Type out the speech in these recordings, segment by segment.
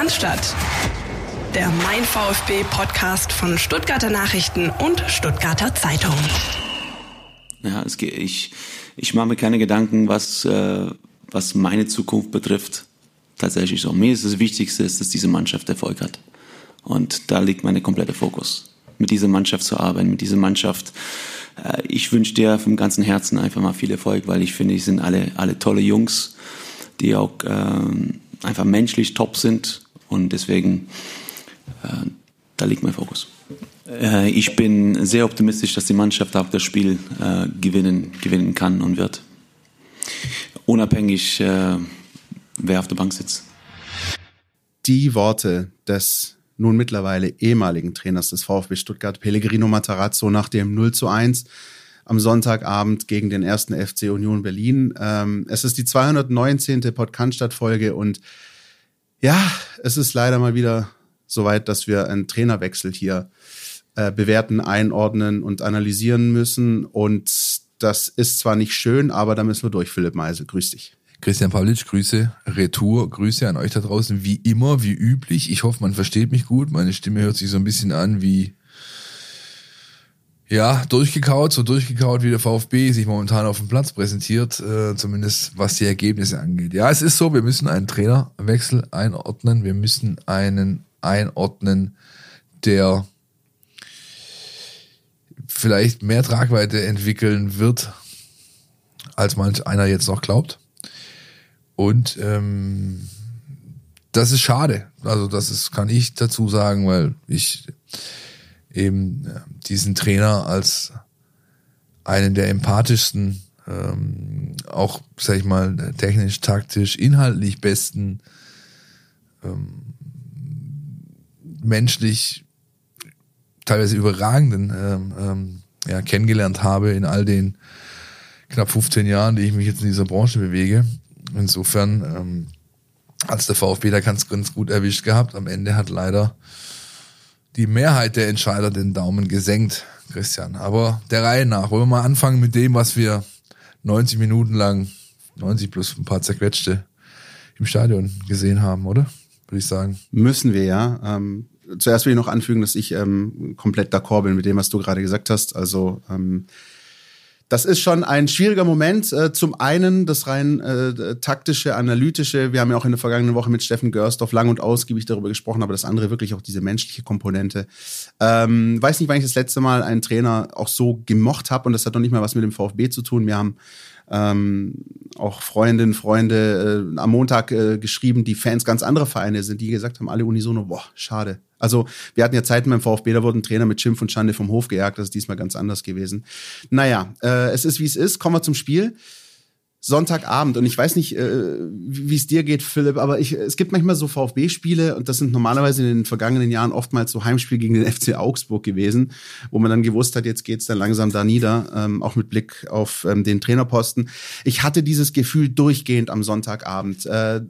Cannstatt. Der Mein VfB Podcast von Stuttgarter Nachrichten und Stuttgarter Zeitung. Ja, es geht, ich, ich mache mir keine Gedanken, was, äh, was meine Zukunft betrifft. Tatsächlich so. Mir ist das Wichtigste, dass diese Mannschaft Erfolg hat. Und da liegt mein kompletter Fokus. Mit dieser Mannschaft zu arbeiten, mit dieser Mannschaft. Äh, ich wünsche dir vom ganzen Herzen einfach mal viel Erfolg, weil ich finde, die sind alle, alle tolle Jungs, die auch ähm, einfach menschlich top sind. Und deswegen, äh, da liegt mein Fokus. Äh, ich bin sehr optimistisch, dass die Mannschaft auch das Spiel äh, gewinnen, gewinnen kann und wird. Unabhängig, äh, wer auf der Bank sitzt. Die Worte des nun mittlerweile ehemaligen Trainers des VfB Stuttgart, Pellegrino Matarazzo, nach dem 0 zu 1 am Sonntagabend gegen den ersten FC Union Berlin. Ähm, es ist die 219. Podcast-Folge und ja, es ist leider mal wieder soweit, dass wir einen Trainerwechsel hier äh, bewerten, einordnen und analysieren müssen. Und das ist zwar nicht schön, aber da müssen wir durch, Philipp Meisel. Grüß dich. Christian Pavlic, Grüße, Retour, Grüße an euch da draußen, wie immer, wie üblich. Ich hoffe, man versteht mich gut. Meine Stimme hört sich so ein bisschen an wie, ja, durchgekaut, so durchgekaut wie der VfB sich momentan auf dem Platz präsentiert, äh, zumindest was die Ergebnisse angeht. Ja, es ist so, wir müssen einen Trainerwechsel einordnen. Wir müssen einen einordnen, der vielleicht mehr Tragweite entwickeln wird, als manch einer jetzt noch glaubt. Und ähm, das ist schade. Also das ist, kann ich dazu sagen, weil ich eben äh, diesen Trainer als einen der empathischsten, ähm, auch, sag ich mal, technisch, taktisch, inhaltlich besten, ähm, menschlich teilweise überragenden ähm, ähm, ja, kennengelernt habe in all den knapp 15 Jahren, die ich mich jetzt in dieser Branche bewege. Insofern ähm, als der VfB da ganz, ganz gut erwischt gehabt. Am Ende hat leider die Mehrheit der Entscheider den Daumen gesenkt, Christian. Aber der Reihe nach. Wollen wir mal anfangen mit dem, was wir 90 Minuten lang, 90 plus ein paar zerquetschte im Stadion gesehen haben, oder? Würde ich sagen. Müssen wir ja. Ähm, zuerst will ich noch anfügen, dass ich ähm, komplett d'accord bin mit dem, was du gerade gesagt hast. Also ähm, das ist schon ein schwieriger Moment. Äh, zum einen das rein äh, taktische, analytische. Wir haben ja auch in der vergangenen Woche mit Steffen Görsdorf lang und ausgiebig darüber gesprochen, aber das andere wirklich auch diese menschliche Komponente. Ähm, weiß nicht, wann ich das letzte Mal einen Trainer auch so gemocht habe und das hat noch nicht mal was mit dem VfB zu tun. Wir haben ähm, auch Freundinnen, Freunde äh, am Montag äh, geschrieben, die Fans ganz anderer Vereine sind, die gesagt haben, alle unisono, boah, schade. Also wir hatten ja Zeiten beim VfB, da wurden Trainer mit Schimpf und Schande vom Hof gejagt, das ist diesmal ganz anders gewesen. Naja, äh, es ist wie es ist, kommen wir zum Spiel. Sonntagabend und ich weiß nicht, äh, wie es dir geht, Philipp, aber ich, es gibt manchmal so VfB-Spiele und das sind normalerweise in den vergangenen Jahren oftmals so Heimspiel gegen den FC Augsburg gewesen, wo man dann gewusst hat, jetzt geht's dann langsam da nieder, ähm, auch mit Blick auf ähm, den Trainerposten. Ich hatte dieses Gefühl durchgehend am Sonntagabend. Äh,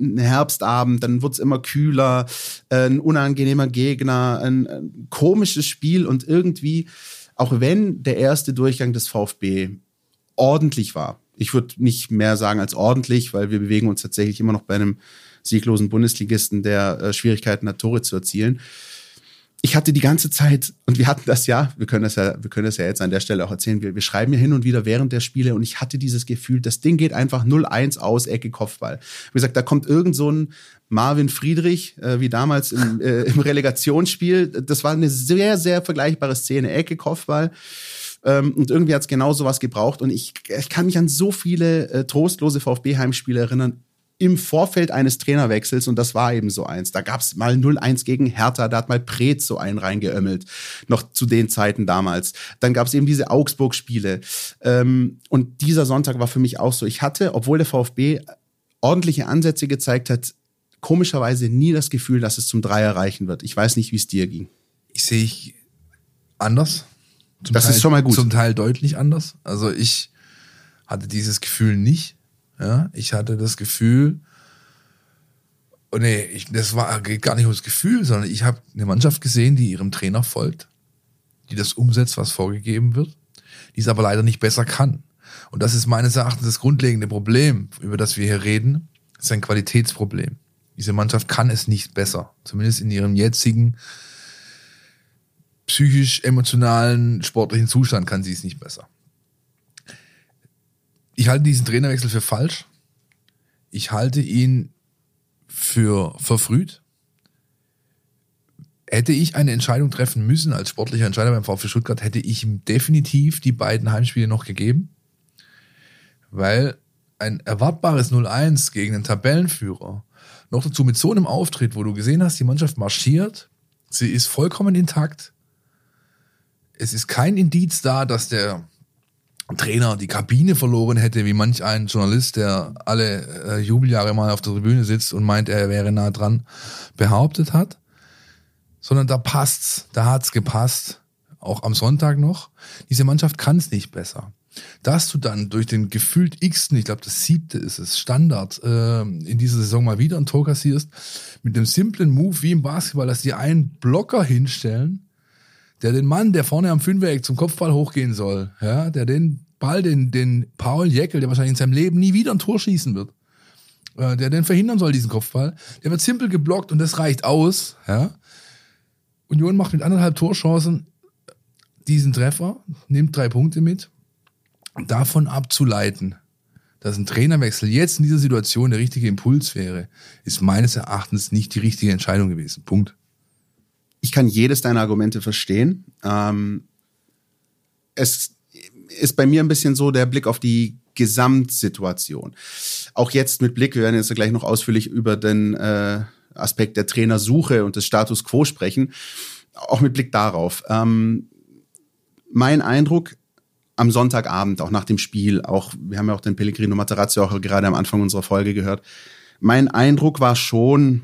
ein Herbstabend, dann wird's immer kühler, äh, ein unangenehmer Gegner, ein, ein komisches Spiel und irgendwie, auch wenn der erste Durchgang des VfB ordentlich war, ich würde nicht mehr sagen als ordentlich, weil wir bewegen uns tatsächlich immer noch bei einem sieglosen Bundesligisten, der äh, Schwierigkeiten hat, Tore zu erzielen. Ich hatte die ganze Zeit, und wir hatten das ja, wir können das ja, wir können das ja jetzt an der Stelle auch erzählen, wir, wir schreiben ja hin und wieder während der Spiele und ich hatte dieses Gefühl, das Ding geht einfach 0-1 aus, Ecke, Kopfball. Wie gesagt, da kommt irgend so ein Marvin Friedrich, äh, wie damals im, äh, im Relegationsspiel. Das war eine sehr, sehr vergleichbare Szene, Ecke, Kopfball. Ähm, und irgendwie hat es genau sowas gebraucht. Und ich, ich kann mich an so viele äh, trostlose VfB-Heimspiele erinnern im Vorfeld eines Trainerwechsels und das war eben so eins. Da gab's mal 0-1 gegen Hertha, da hat mal Preetz so einen reingeömmelt, noch zu den Zeiten damals. Dann gab's eben diese Augsburg-Spiele. Ähm, und dieser Sonntag war für mich auch so. Ich hatte, obwohl der VfB ordentliche Ansätze gezeigt hat, komischerweise nie das Gefühl, dass es zum Dreier reichen wird. Ich weiß nicht, wie es dir ging. Ich sehe ich anders. Das Teil, ist schon mal gut. Zum Teil deutlich anders. Also ich hatte dieses Gefühl nicht. Ja, ich hatte das Gefühl, oh nee, ich, das war geht gar nicht ums Gefühl, sondern ich habe eine Mannschaft gesehen, die ihrem Trainer folgt, die das umsetzt, was vorgegeben wird, die es aber leider nicht besser kann. Und das ist meines Erachtens das grundlegende Problem, über das wir hier reden. Das ist ein Qualitätsproblem. Diese Mannschaft kann es nicht besser. Zumindest in ihrem jetzigen psychisch-emotionalen, sportlichen Zustand kann sie es nicht besser. Ich halte diesen Trainerwechsel für falsch. Ich halte ihn für verfrüht. Hätte ich eine Entscheidung treffen müssen als sportlicher Entscheider beim VfB Stuttgart, hätte ich ihm definitiv die beiden Heimspiele noch gegeben. Weil ein erwartbares 0-1 gegen den Tabellenführer, noch dazu mit so einem Auftritt, wo du gesehen hast, die Mannschaft marschiert, sie ist vollkommen intakt. Es ist kein Indiz da, dass der Trainer die Kabine verloren hätte, wie manch ein Journalist, der alle äh, Jubeljahre mal auf der Tribüne sitzt und meint, er wäre nah dran, behauptet hat. Sondern da passt's, da hat's gepasst. Auch am Sonntag noch. Diese Mannschaft kann es nicht besser. Dass du dann durch den gefühlt x ich glaube das siebte ist es, Standard, äh, in dieser Saison mal wieder ein Tor kassierst, mit einem simplen Move wie im Basketball, dass die einen Blocker hinstellen, der den Mann, der vorne am Fünfeck zum Kopfball hochgehen soll, ja, der den Ball, den, den Paul Jäckel, der wahrscheinlich in seinem Leben nie wieder ein Tor schießen wird, äh, der den verhindern soll, diesen Kopfball, der wird simpel geblockt und das reicht aus, ja. Union macht mit anderthalb Torchancen diesen Treffer, nimmt drei Punkte mit. Davon abzuleiten, dass ein Trainerwechsel jetzt in dieser Situation der richtige Impuls wäre, ist meines Erachtens nicht die richtige Entscheidung gewesen. Punkt ich kann jedes deiner Argumente verstehen. Ähm, es ist bei mir ein bisschen so der Blick auf die Gesamtsituation. Auch jetzt mit Blick, wir werden jetzt gleich noch ausführlich über den äh, Aspekt der Trainersuche und des Status quo sprechen. Auch mit Blick darauf. Ähm, mein Eindruck am Sonntagabend, auch nach dem Spiel, auch, wir haben ja auch den Pellegrino Materazzi auch gerade am Anfang unserer Folge gehört. Mein Eindruck war schon,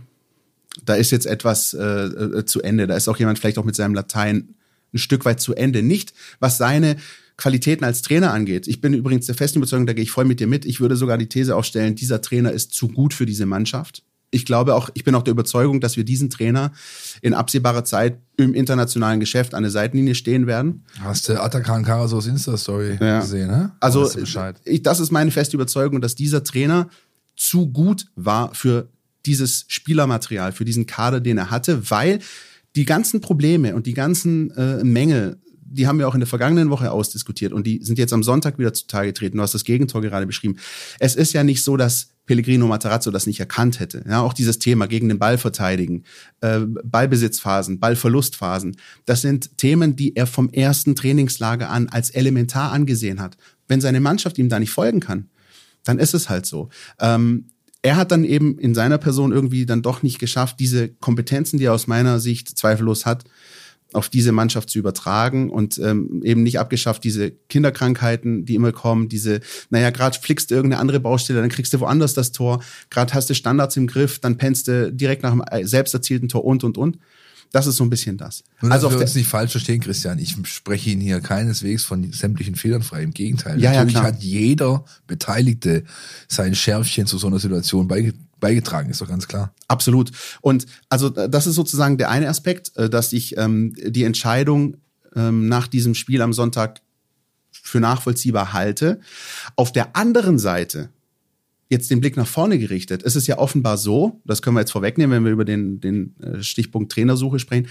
da ist jetzt etwas äh, äh, zu Ende. Da ist auch jemand vielleicht auch mit seinem Latein ein Stück weit zu Ende. Nicht, was seine Qualitäten als Trainer angeht. Ich bin übrigens der festen Überzeugung, da gehe ich voll mit dir mit. Ich würde sogar die These aufstellen, dieser Trainer ist zu gut für diese Mannschaft. Ich glaube auch, ich bin auch der Überzeugung, dass wir diesen Trainer in absehbarer Zeit im internationalen Geschäft an der Seitenlinie stehen werden. Hast du Atakan Karasos Insta-Story Ja. gesehen, ne? Also, das ist meine feste Überzeugung, dass dieser Trainer zu gut war für dieses Spielermaterial, für diesen Kader, den er hatte, weil die ganzen Probleme und die ganzen äh, Mängel, die haben wir auch in der vergangenen Woche ausdiskutiert und die sind jetzt am Sonntag wieder zutage getreten. Du hast das Gegentor gerade beschrieben. Es ist ja nicht so, dass Pellegrino Matarazzo das nicht erkannt hätte. Ja, auch dieses Thema gegen den Ball verteidigen, äh, Ballbesitzphasen, Ballverlustphasen, das sind Themen, die er vom ersten Trainingslager an als elementar angesehen hat. Wenn seine Mannschaft ihm da nicht folgen kann, dann ist es halt so. Ähm, er hat dann eben in seiner Person irgendwie dann doch nicht geschafft, diese Kompetenzen, die er aus meiner Sicht zweifellos hat, auf diese Mannschaft zu übertragen und ähm, eben nicht abgeschafft, diese Kinderkrankheiten, die immer kommen, diese, naja, gerade flickst du irgendeine andere Baustelle, dann kriegst du woanders das Tor, gerade hast du Standards im Griff, dann pennst du direkt nach einem selbst erzielten Tor und und und. Das ist so ein bisschen das. Nur, also auf wir uns nicht falsch verstehen, Christian. Ich spreche Ihnen hier keineswegs von sämtlichen Fehlern frei. Im Gegenteil. Ja, ja, Natürlich klar. hat jeder Beteiligte sein Schärfchen zu so einer Situation beige- beigetragen, ist doch ganz klar. Absolut. Und also das ist sozusagen der eine Aspekt, äh, dass ich ähm, die Entscheidung ähm, nach diesem Spiel am Sonntag für nachvollziehbar halte. Auf der anderen Seite, jetzt den Blick nach vorne gerichtet, ist es ja offenbar so, das können wir jetzt vorwegnehmen, wenn wir über den, den äh, Stichpunkt Trainersuche sprechen,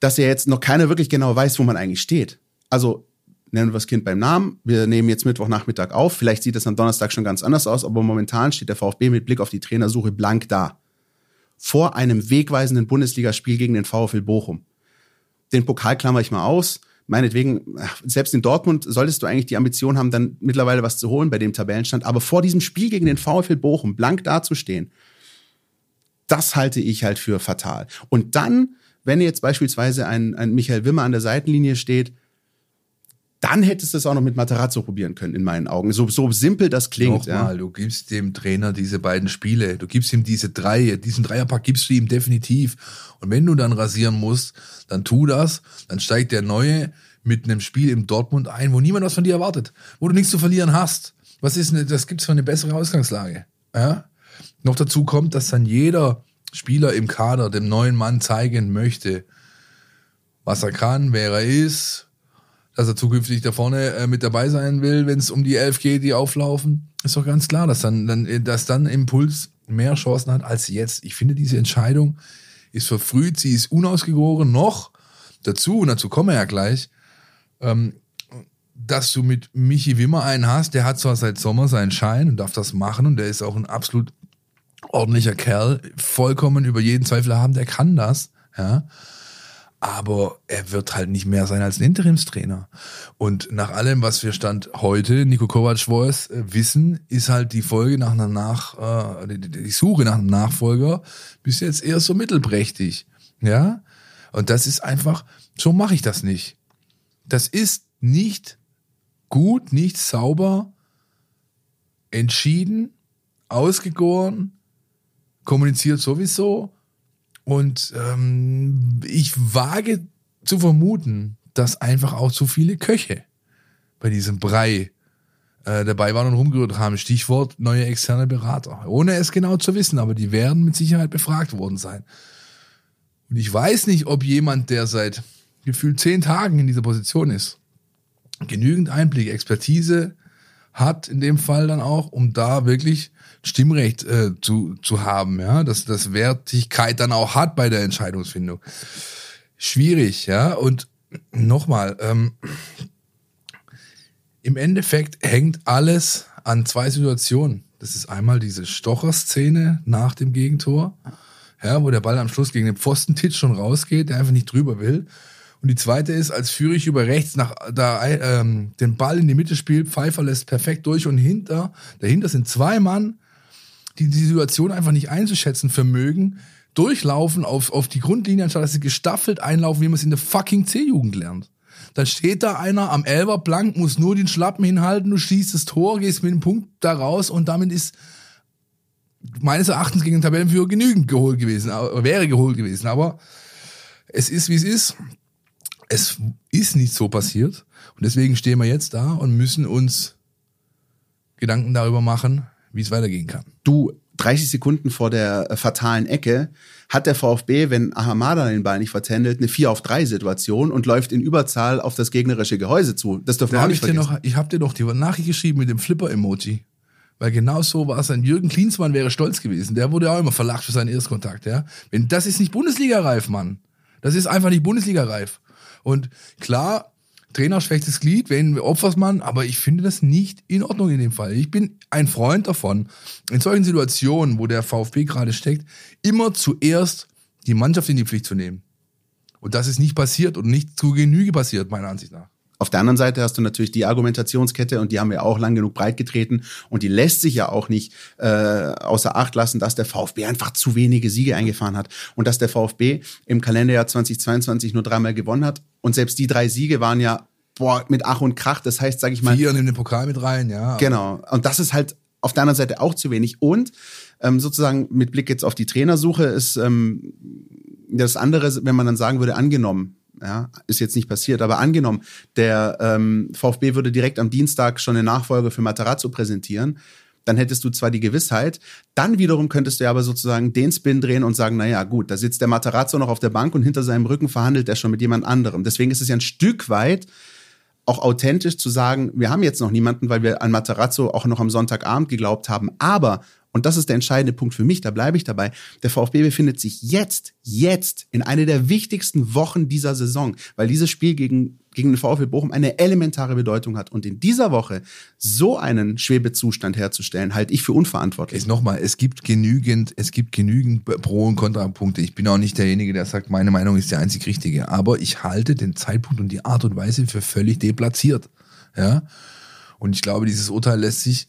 dass ja jetzt noch keiner wirklich genau weiß, wo man eigentlich steht. Also nennen wir das Kind beim Namen. Wir nehmen jetzt Mittwochnachmittag auf. Vielleicht sieht es am Donnerstag schon ganz anders aus, aber momentan steht der VfB mit Blick auf die Trainersuche blank da. Vor einem wegweisenden Bundesligaspiel gegen den VfL Bochum. Den Pokal klammer ich mal aus. Meinetwegen, selbst in Dortmund solltest du eigentlich die Ambition haben, dann mittlerweile was zu holen bei dem Tabellenstand. Aber vor diesem Spiel gegen den VfL Bochum blank dazustehen, das halte ich halt für fatal. Und dann, wenn jetzt beispielsweise ein, ein Michael Wimmer an der Seitenlinie steht, dann hättest du es auch noch mit Materazzo probieren können, in meinen Augen. So, so simpel das klingt. Nochmal, Ja. du gibst dem Trainer diese beiden Spiele, du gibst ihm diese drei, diesen Dreierpack gibst du ihm definitiv. Und wenn du dann rasieren musst, dann tu das, dann steigt der Neue mit einem Spiel im Dortmund ein, wo niemand was von dir erwartet, wo du nichts zu verlieren hast. Was ist denn, das gibt's für eine bessere Ausgangslage? Ja? Noch dazu kommt, dass dann jeder Spieler im Kader dem neuen Mann zeigen möchte, was er kann, wer er ist, dass er zukünftig da vorne äh, mit dabei sein will, wenn es um die elf geht, die auflaufen. Ist doch ganz klar, dass dann, dann, dass dann Impuls mehr Chancen hat als jetzt. Ich finde, diese Entscheidung ist verfrüht, sie ist unausgegoren noch. Dazu, und dazu kommen wir ja gleich, ähm, dass du mit Michi Wimmer einen hast, der hat zwar seit Sommer seinen Schein und darf das machen und der ist auch ein absolut ordentlicher Kerl, vollkommen über jeden Zweifel haben, der kann das, ja. Aber er wird halt nicht mehr sein als ein Interimstrainer. Und nach allem, was wir Stand heute, Nico Kovac Voice, äh, wissen, ist halt die Folge nach einer Nach, äh, die, die Suche nach einem Nachfolger bis jetzt eher so mittelprächtig. Ja. Und das ist einfach, so mache ich das nicht. Das ist nicht gut, nicht sauber, entschieden, ausgegoren, kommuniziert sowieso. Und ähm, ich wage zu vermuten, dass einfach auch zu viele Köche bei diesem Brei äh, dabei waren und rumgerührt haben. Stichwort neue externe Berater. Ohne es genau zu wissen, aber die werden mit Sicherheit befragt worden sein. Und ich weiß nicht, ob jemand, der seit gefühlt zehn Tagen in dieser Position ist, genügend Einblick, Expertise hat in dem Fall dann auch, um da wirklich Stimmrecht äh, zu, zu haben, ja, dass das Wertigkeit dann auch hat bei der Entscheidungsfindung. Schwierig, ja, und nochmal, ähm, im Endeffekt hängt alles an zwei Situationen. Das ist einmal diese Stocher-Szene nach dem Gegentor, ja, wo der Ball am Schluss gegen den Pfostentisch schon rausgeht, der einfach nicht drüber will. Und die zweite ist, als Führig über rechts nach da ähm, den Ball in die Mitte spielt, Pfeiffer lässt perfekt durch und hinter, dahinter sind zwei Mann, die die Situation einfach nicht einzuschätzen vermögen, durchlaufen auf, auf die Grundlinie, anstatt dass sie gestaffelt einlaufen, wie man es in der fucking C-Jugend lernt. Dann steht da einer am Elber blank, muss nur den Schlappen hinhalten, du schießt das Tor, gehst mit dem Punkt da raus und damit ist meines Erachtens gegen den Tabellenführer genügend geholt gewesen, wäre geholt gewesen. Aber es ist, wie es ist es ist nicht so passiert. Und deswegen stehen wir jetzt da und müssen uns Gedanken darüber machen, wie es weitergehen kann. Du, 30 Sekunden vor der äh, fatalen Ecke hat der VfB, wenn Ahamada den Ball nicht vertändelt, eine 4 auf 3 Situation und läuft in Überzahl auf das gegnerische Gehäuse zu. Das dürfen wir auch nicht ich vergessen. Noch, ich habe dir noch die Nachricht geschrieben mit dem Flipper-Emoji. Weil genau so war es. Ein Jürgen Klinsmann wäre stolz gewesen. Der wurde auch immer verlacht für seinen Erstkontakt. Ja? Wenn, das ist nicht Bundesliga-reif, Mann. Das ist einfach nicht Bundesliga-reif. Und klar, Trainer schwächstes Glied, wen opfert man, aber ich finde das nicht in Ordnung in dem Fall. Ich bin ein Freund davon, in solchen Situationen, wo der VfB gerade steckt, immer zuerst die Mannschaft in die Pflicht zu nehmen. Und das ist nicht passiert und nicht zu Genüge passiert, meiner Ansicht nach. Auf der anderen Seite hast du natürlich die Argumentationskette und die haben wir auch lang genug breit getreten und die lässt sich ja auch nicht äh, außer Acht lassen, dass der VfB einfach zu wenige Siege eingefahren hat und dass der VfB im Kalenderjahr 2022 nur dreimal gewonnen hat und selbst die drei Siege waren ja boah, mit Ach und Krach. Das heißt, sage ich mal. Vier in den Pokal mit rein, ja. Genau. Und das ist halt auf der anderen Seite auch zu wenig. Und ähm, sozusagen mit Blick jetzt auf die Trainersuche ist ähm, das andere, wenn man dann sagen würde, angenommen, ja, ist jetzt nicht passiert, aber angenommen, der ähm, VfB würde direkt am Dienstag schon eine Nachfolge für Matarazzo präsentieren, dann hättest du zwar die Gewissheit, dann wiederum könntest du ja aber sozusagen den Spin drehen und sagen, naja, gut, da sitzt der Matarazzo noch auf der Bank und hinter seinem Rücken verhandelt er schon mit jemand anderem. Deswegen ist es ja ein Stück weit auch authentisch zu sagen, wir haben jetzt noch niemanden, weil wir an Matarazzo auch noch am Sonntagabend geglaubt haben, aber und das ist der entscheidende Punkt für mich, da bleibe ich dabei. Der VfB befindet sich jetzt, jetzt in einer der wichtigsten Wochen dieser Saison, weil dieses Spiel gegen, gegen den VfB Bochum eine elementare Bedeutung hat. Und in dieser Woche so einen Schwebezustand herzustellen, halte ich für unverantwortlich. Jetzt nochmal, es gibt genügend, es gibt genügend Pro- und Kontrapunkte. Ich bin auch nicht derjenige, der sagt, meine Meinung ist die einzig richtige. Aber ich halte den Zeitpunkt und die Art und Weise für völlig deplatziert. Ja. Und ich glaube, dieses Urteil lässt sich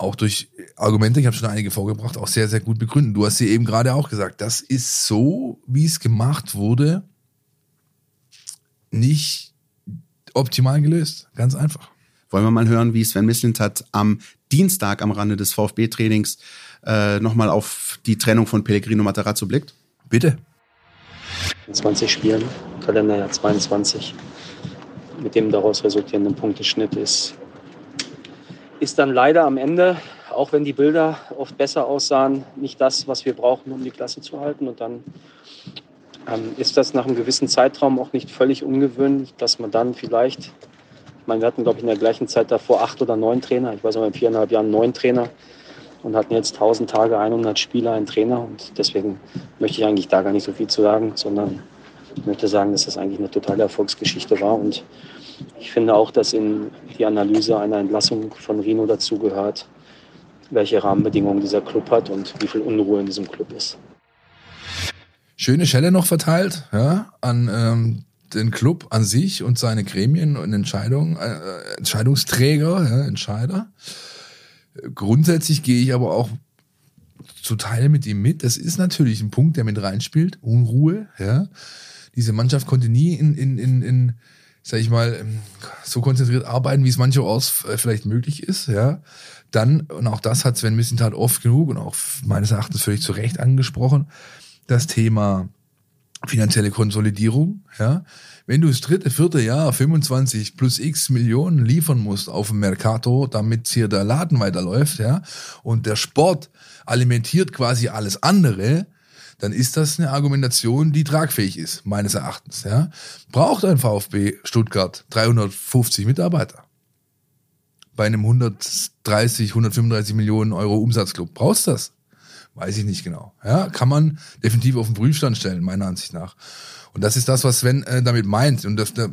auch durch Argumente, ich habe schon einige vorgebracht, auch sehr, sehr gut begründen. Du hast sie eben gerade auch gesagt, das ist so, wie es gemacht wurde, nicht optimal gelöst. Ganz einfach. Wollen wir mal hören, wie Sven Mislintat am Dienstag am Rande des VfB-Trainings äh, nochmal auf die Trennung von Pellegrino Matarazzo blickt? Bitte. In 20 Spielen, Kalenderjahr 22, mit dem daraus resultierenden Punkteschnitt ist ist dann leider am Ende, auch wenn die Bilder oft besser aussahen, nicht das, was wir brauchen, um die Klasse zu halten. Und dann ähm, ist das nach einem gewissen Zeitraum auch nicht völlig ungewöhnlich, dass man dann vielleicht, ich meine, wir hatten, glaube ich, in der gleichen Zeit davor acht oder neun Trainer, ich weiß auch in viereinhalb Jahren neun Trainer, und hatten jetzt 1000 Tage, 100 Spieler, einen Trainer. Und deswegen möchte ich eigentlich da gar nicht so viel zu sagen, sondern ich möchte sagen, dass das eigentlich eine totale Erfolgsgeschichte war. Und ich finde auch, dass in die Analyse einer Entlassung von Rino dazugehört, welche Rahmenbedingungen dieser Club hat und wie viel Unruhe in diesem Club ist. Schöne Schelle noch verteilt ja, an ähm, den Club an sich und seine Gremien und Entscheidungen, äh, Entscheidungsträger, ja, Entscheider. Grundsätzlich gehe ich aber auch zu Teile mit ihm mit. Das ist natürlich ein Punkt, der mit reinspielt. Unruhe, ja. Diese Mannschaft konnte nie in, in, in, in sag ich mal, so konzentriert arbeiten, wie es mancherorts äh, vielleicht möglich ist, ja. Dann, und auch das hat Sven Missentat oft genug und auch meines Erachtens völlig zu Recht angesprochen, das Thema finanzielle Konsolidierung, ja. Wenn du das dritte, vierte Jahr 25 plus x Millionen liefern musst auf dem Mercato, damit hier der Laden weiterläuft, ja, und der Sport alimentiert quasi alles andere, dann ist das eine Argumentation, die tragfähig ist, meines Erachtens, ja. Braucht ein VfB Stuttgart 350 Mitarbeiter? Bei einem 130, 135 Millionen Euro Umsatzclub. Brauchst du das? Weiß ich nicht genau. Ja, kann man definitiv auf den Prüfstand stellen, meiner Ansicht nach. Und das ist das, was Sven äh, damit meint. Und das, da,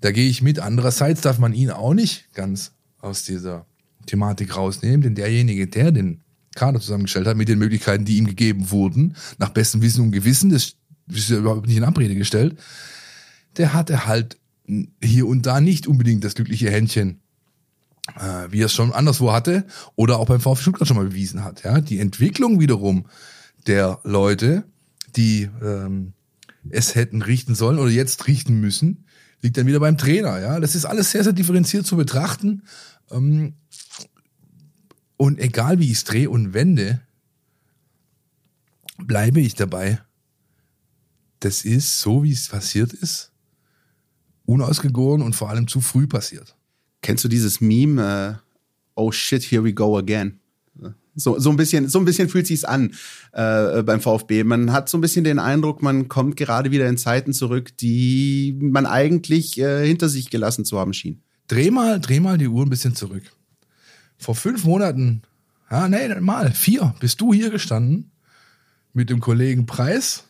da gehe ich mit. Andererseits darf man ihn auch nicht ganz aus dieser Thematik rausnehmen, denn derjenige, der den Kader zusammengestellt hat, mit den Möglichkeiten, die ihm gegeben wurden, nach bestem Wissen und Gewissen, das ist ja überhaupt nicht in Abrede gestellt, der hatte halt hier und da nicht unbedingt das glückliche Händchen, äh, wie er es schon anderswo hatte oder auch beim VfB Stuttgart schon mal bewiesen hat. Ja, die Entwicklung wiederum der Leute, die ähm, es hätten richten sollen oder jetzt richten müssen, liegt dann wieder beim Trainer. Ja, das ist alles sehr sehr differenziert zu betrachten. Ähm, und egal wie ich es drehe und wende, bleibe ich dabei. Das ist so, wie es passiert ist, unausgegoren und vor allem zu früh passiert. Kennst du dieses Meme? Uh, oh shit, here we go again. So, so ein bisschen, so ein bisschen fühlt sich's an äh, beim VfB. Man hat so ein bisschen den Eindruck, man kommt gerade wieder in Zeiten zurück, die man eigentlich äh, hinter sich gelassen zu haben schien. Dreh mal, dreh mal die Uhr ein bisschen zurück vor fünf Monaten, ja, nee, mal, vier, bist du hier gestanden mit dem Kollegen Preis.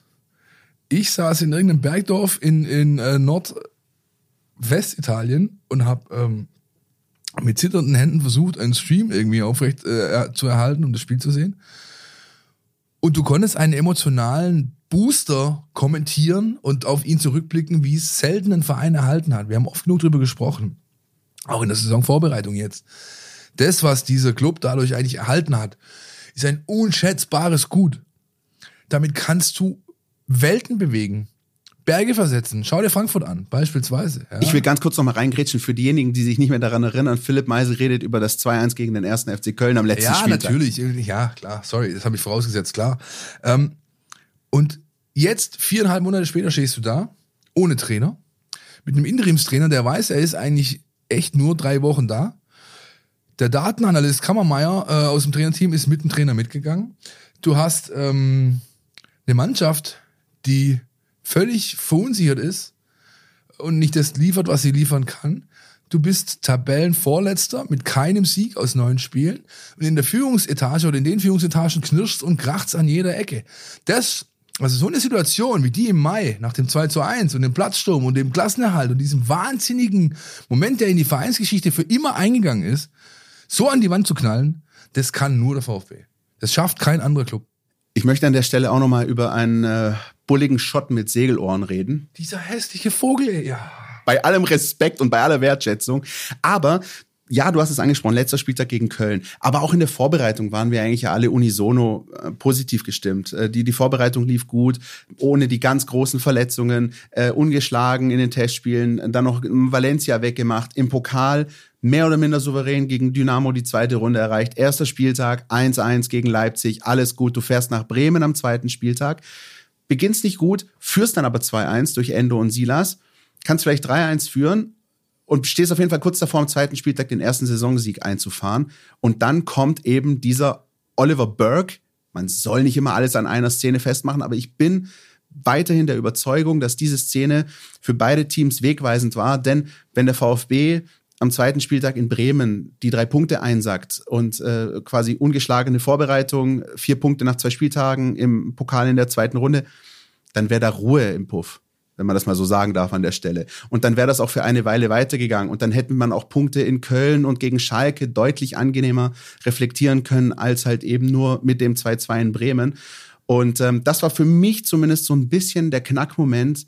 Ich saß in irgendeinem Bergdorf in, in äh, Nordwestitalien und habe ähm, mit zitternden Händen versucht, einen Stream irgendwie aufrecht äh, zu erhalten, um das Spiel zu sehen. Und du konntest einen emotionalen Booster kommentieren und auf ihn zurückblicken, wie es selten ein Verein erhalten hat. Wir haben oft genug drüber gesprochen. Auch in der Saisonvorbereitung jetzt das, was dieser Club dadurch eigentlich erhalten hat, ist ein unschätzbares Gut. Damit kannst du Welten bewegen. Berge versetzen. Schau dir Frankfurt an, beispielsweise. Ja. Ich will ganz kurz noch mal reingrätschen für diejenigen, die sich nicht mehr daran erinnern. Philipp Meisel redet über das 2-1 gegen den ersten FC Köln am letzten ja, Spieltag. Ja, natürlich. Ja, klar. Sorry, das habe ich vorausgesetzt, klar. Ähm, und jetzt, viereinhalb Monate später, stehst du da, ohne Trainer, mit einem Interimstrainer, der weiß, er ist eigentlich echt nur drei Wochen da der Datenanalyst Kammermeier äh, aus dem Trainerteam ist mit dem Trainer mitgegangen. Du hast ähm, eine Mannschaft, die völlig verunsichert ist und nicht das liefert, was sie liefern kann. Du bist Tabellenvorletzter mit keinem Sieg aus neun Spielen und in der Führungsetage oder in den Führungsetagen knirschst und kracht's an jeder Ecke. Das, also so eine Situation wie die im Mai nach dem 2 zu 1 und dem Platzsturm und dem Klassenerhalt und diesem wahnsinnigen Moment, der in die Vereinsgeschichte für immer eingegangen ist, so an die Wand zu knallen, das kann nur der VfB. Das schafft kein anderer Club. Ich möchte an der Stelle auch nochmal über einen äh, bulligen Schott mit Segelohren reden. Dieser hässliche Vogel, ja. Bei allem Respekt und bei aller Wertschätzung. Aber ja, du hast es angesprochen, letzter Spieltag gegen Köln. Aber auch in der Vorbereitung waren wir eigentlich ja alle unisono äh, positiv gestimmt. Äh, die, die Vorbereitung lief gut, ohne die ganz großen Verletzungen, äh, ungeschlagen in den Testspielen, dann noch Valencia weggemacht, im Pokal mehr oder minder souverän gegen Dynamo die zweite Runde erreicht. Erster Spieltag, 1-1 gegen Leipzig, alles gut. Du fährst nach Bremen am zweiten Spieltag, beginnst nicht gut, führst dann aber 2-1 durch Endo und Silas, kannst vielleicht 3-1 führen und stehst auf jeden Fall kurz davor, am zweiten Spieltag den ersten Saisonsieg einzufahren. Und dann kommt eben dieser Oliver Burke. Man soll nicht immer alles an einer Szene festmachen, aber ich bin weiterhin der Überzeugung, dass diese Szene für beide Teams wegweisend war, denn wenn der VfB am zweiten Spieltag in Bremen die drei Punkte einsackt und äh, quasi ungeschlagene Vorbereitung, vier Punkte nach zwei Spieltagen im Pokal in der zweiten Runde, dann wäre da Ruhe im Puff, wenn man das mal so sagen darf an der Stelle. Und dann wäre das auch für eine Weile weitergegangen. Und dann hätten man auch Punkte in Köln und gegen Schalke deutlich angenehmer reflektieren können, als halt eben nur mit dem 2-2 in Bremen. Und ähm, das war für mich zumindest so ein bisschen der Knackmoment,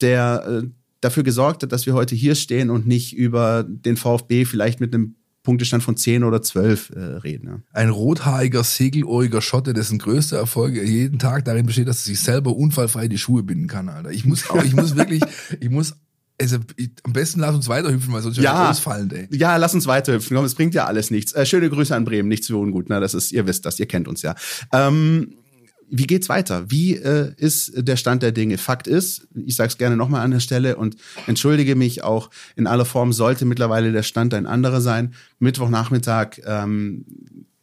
der äh, dafür gesorgt hat, dass wir heute hier stehen und nicht über den VfB vielleicht mit einem Punktestand von 10 oder 12 äh, reden. Ja. Ein rothaariger, segelohriger Schotte, dessen größter Erfolg jeden Tag darin besteht, dass er sich selber unfallfrei die Schuhe binden kann, Alter. Ich muss auch, ich muss wirklich, ich muss also ich, am besten lass uns weiterhüpfen, weil sonst ja, ja ausfallen, ey. Ja, lass uns weiterhüpfen. Komm, es bringt ja alles nichts. Äh, schöne Grüße an Bremen, nichts für ungut. Ne? Das ist, ihr wisst das, ihr kennt uns ja. Ähm, wie geht's weiter? Wie äh, ist der Stand der Dinge? Fakt ist, ich sage es gerne nochmal an der Stelle und entschuldige mich auch in aller Form, sollte mittlerweile der Stand ein anderer sein. Mittwochnachmittag ähm,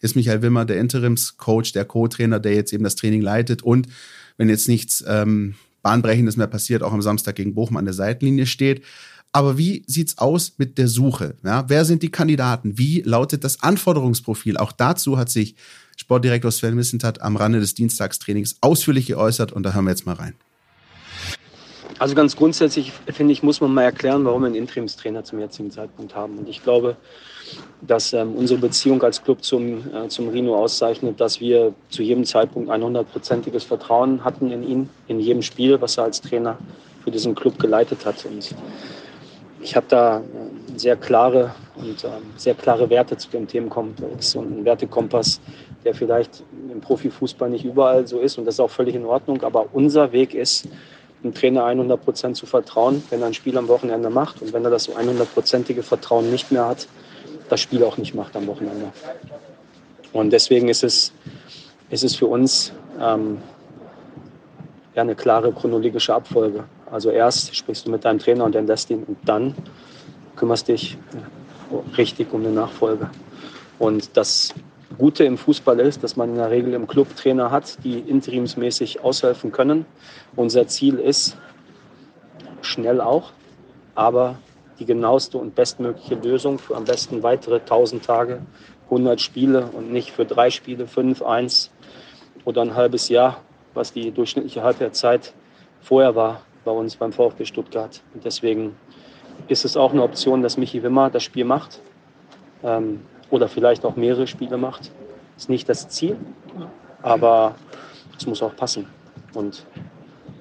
ist Michael Wimmer der Interimscoach, der Co-Trainer, der jetzt eben das Training leitet und wenn jetzt nichts ähm, Bahnbrechendes mehr passiert, auch am Samstag gegen Bochum an der Seitenlinie steht. Aber wie sieht's aus mit der Suche? Ja, wer sind die Kandidaten? Wie lautet das Anforderungsprofil? Auch dazu hat sich Sportdirektor Sven Missentat am Rande des Dienstagstrainings ausführlich geäußert und da hören wir jetzt mal rein. Also ganz grundsätzlich finde ich, muss man mal erklären, warum wir einen Interimstrainer zum jetzigen Zeitpunkt haben. Und ich glaube, dass ähm, unsere Beziehung als Club zum, äh, zum Rino auszeichnet, dass wir zu jedem Zeitpunkt ein hundertprozentiges Vertrauen hatten in ihn, in jedem Spiel, was er als Trainer für diesen Club geleitet hat. Und ich habe da äh, sehr klare und äh, sehr klare Werte zu dem Themenkomplex und einen Wertekompass, der vielleicht im Profifußball nicht überall so ist und das ist auch völlig in Ordnung. Aber unser Weg ist, dem Trainer 100 Prozent zu vertrauen, wenn er ein Spiel am Wochenende macht und wenn er das so 100-prozentige Vertrauen nicht mehr hat, das Spiel auch nicht macht am Wochenende. Und deswegen ist es, ist es für uns ähm, ja, eine klare chronologische Abfolge. Also erst sprichst du mit deinem Trainer und entlässt ihn und dann kümmerst dich richtig um eine Nachfolge. Und das Gute im Fußball ist, dass man in der Regel im Club Trainer hat, die interimsmäßig aushelfen können. Unser Ziel ist, schnell auch, aber die genaueste und bestmögliche Lösung für am besten weitere 1000 Tage, 100 Spiele und nicht für drei Spiele, fünf, eins oder ein halbes Jahr, was die durchschnittliche Halbwertszeit vorher war bei uns beim VfB Stuttgart. Und deswegen ist es auch eine Option, dass Michi Wimmer das Spiel macht. Ähm, oder vielleicht auch mehrere Spiele macht. Ist nicht das Ziel, aber es muss auch passen. Und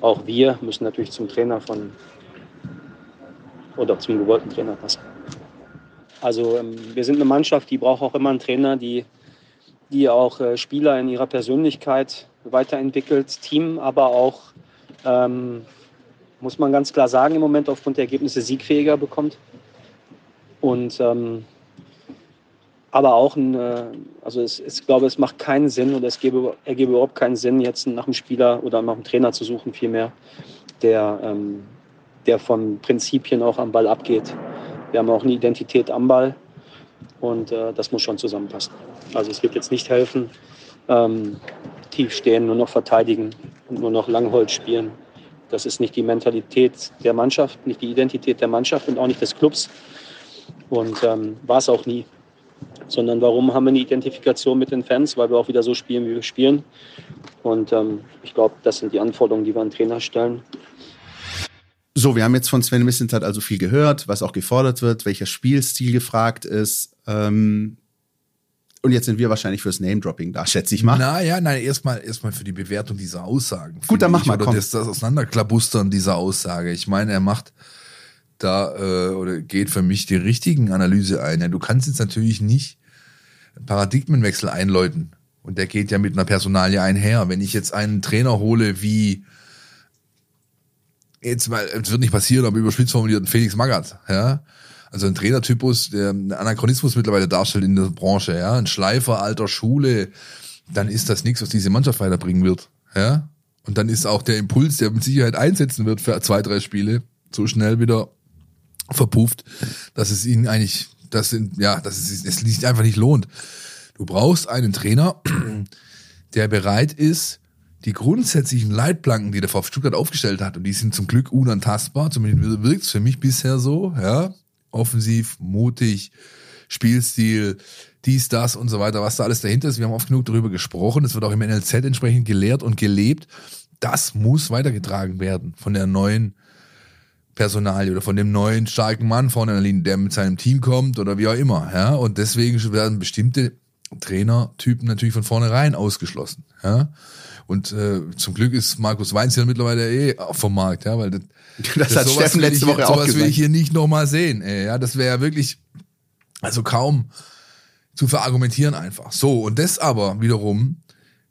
auch wir müssen natürlich zum Trainer von oder zum gewollten Trainer passen. Also ähm, wir sind eine Mannschaft, die braucht auch immer einen Trainer, die, die auch äh, Spieler in ihrer Persönlichkeit weiterentwickelt, Team, aber auch, ähm, muss man ganz klar sagen, im Moment aufgrund der Ergebnisse siegfähiger bekommt. Und ähm, aber auch ein, äh, also es, ich glaube, es macht keinen Sinn oder es gäbe, ergebe überhaupt keinen Sinn, jetzt nach einem Spieler oder nach einem Trainer zu suchen, vielmehr, der, ähm, der von Prinzipien auch am Ball abgeht. Wir haben auch eine Identität am Ball und äh, das muss schon zusammenpassen. Also es wird jetzt nicht helfen, ähm, tief stehen, nur noch verteidigen und nur noch Langholz spielen. Das ist nicht die Mentalität der Mannschaft, nicht die Identität der Mannschaft und auch nicht des Clubs. Und ähm, war es auch nie sondern warum haben wir eine Identifikation mit den Fans, weil wir auch wieder so spielen, wie wir spielen. Und ähm, ich glaube, das sind die Anforderungen, die wir an Trainer stellen. So, wir haben jetzt von Sven Missentat also viel gehört, was auch gefordert wird, welcher Spielstil gefragt ist. Ähm, und jetzt sind wir wahrscheinlich fürs Name-Dropping da, schätze ich mal. Naja, nein, erstmal erstmal für die Bewertung dieser Aussagen. Gut, dann mach mal. Oder komm. Das, das Auseinanderklabustern dieser Aussage. Ich meine, er macht da äh, oder geht für mich die richtigen Analyse ein. Ja, du kannst jetzt natürlich nicht Paradigmenwechsel einläuten. Und der geht ja mit einer Personalie einher. Wenn ich jetzt einen Trainer hole wie jetzt mal, es wird nicht passieren, aber überspitzt formuliert, Felix Magath, ja. Also ein Trainertypus, der einen Anachronismus mittlerweile darstellt in der Branche, ja. Ein Schleifer alter Schule, dann ist das nichts, was diese Mannschaft weiterbringen wird, ja. Und dann ist auch der Impuls, der mit Sicherheit einsetzen wird für zwei, drei Spiele, so schnell wieder verpufft, dass es ihnen eigentlich, das ja, dass es, es sich einfach nicht lohnt. Du brauchst einen Trainer, der bereit ist, die grundsätzlichen Leitplanken, die der VfB Stuttgart aufgestellt hat, und die sind zum Glück unantastbar, zumindest wirkt es für mich bisher so, ja, offensiv, mutig, Spielstil, dies, das und so weiter, was da alles dahinter ist. Wir haben oft genug darüber gesprochen. Es wird auch im NLZ entsprechend gelehrt und gelebt. Das muss weitergetragen werden von der neuen Personalie oder von dem neuen starken Mann vorne in der Linie, der mit seinem Team kommt oder wie auch immer. Ja? Und deswegen werden bestimmte Trainertypen natürlich von vornherein ausgeschlossen. Ja? Und äh, zum Glück ist Markus Weinz ja mittlerweile eh vom Markt, ja, weil das, das, das hat Steffen letzte Woche hier, auch sowas gesagt. will ich hier nicht nochmal sehen. Ey, ja, das wäre ja wirklich, also kaum zu verargumentieren einfach. So, und das aber wiederum,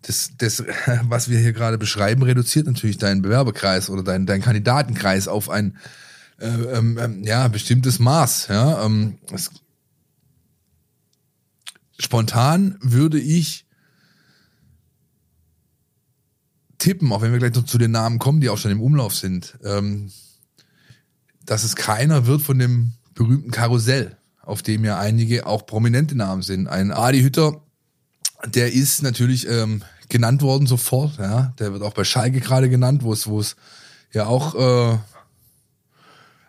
das, das, was wir hier gerade beschreiben, reduziert natürlich deinen Bewerberkreis oder deinen, deinen Kandidatenkreis auf ein äh, ähm, ähm, ja, bestimmtes Maß. Ja, ähm, es, spontan würde ich tippen, auch wenn wir gleich noch zu den Namen kommen, die auch schon im Umlauf sind, ähm, dass es keiner wird von dem berühmten Karussell, auf dem ja einige auch prominente Namen sind. Ein Adi Hütter, der ist natürlich ähm, genannt worden sofort, ja, der wird auch bei Schalke gerade genannt, wo es, wo es ja auch äh,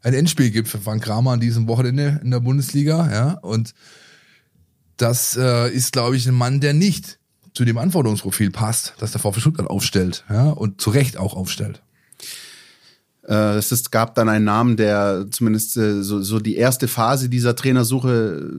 ein Endspiel gibt für Frank Kramer an diesem Wochenende in der Bundesliga, ja, und das äh, ist, glaube ich, ein Mann, der nicht zu dem Anforderungsprofil passt, das der VfB Stuttgart aufstellt, ja, und zu Recht auch aufstellt. Äh, es ist, gab dann einen Namen, der zumindest äh, so, so die erste Phase dieser Trainersuche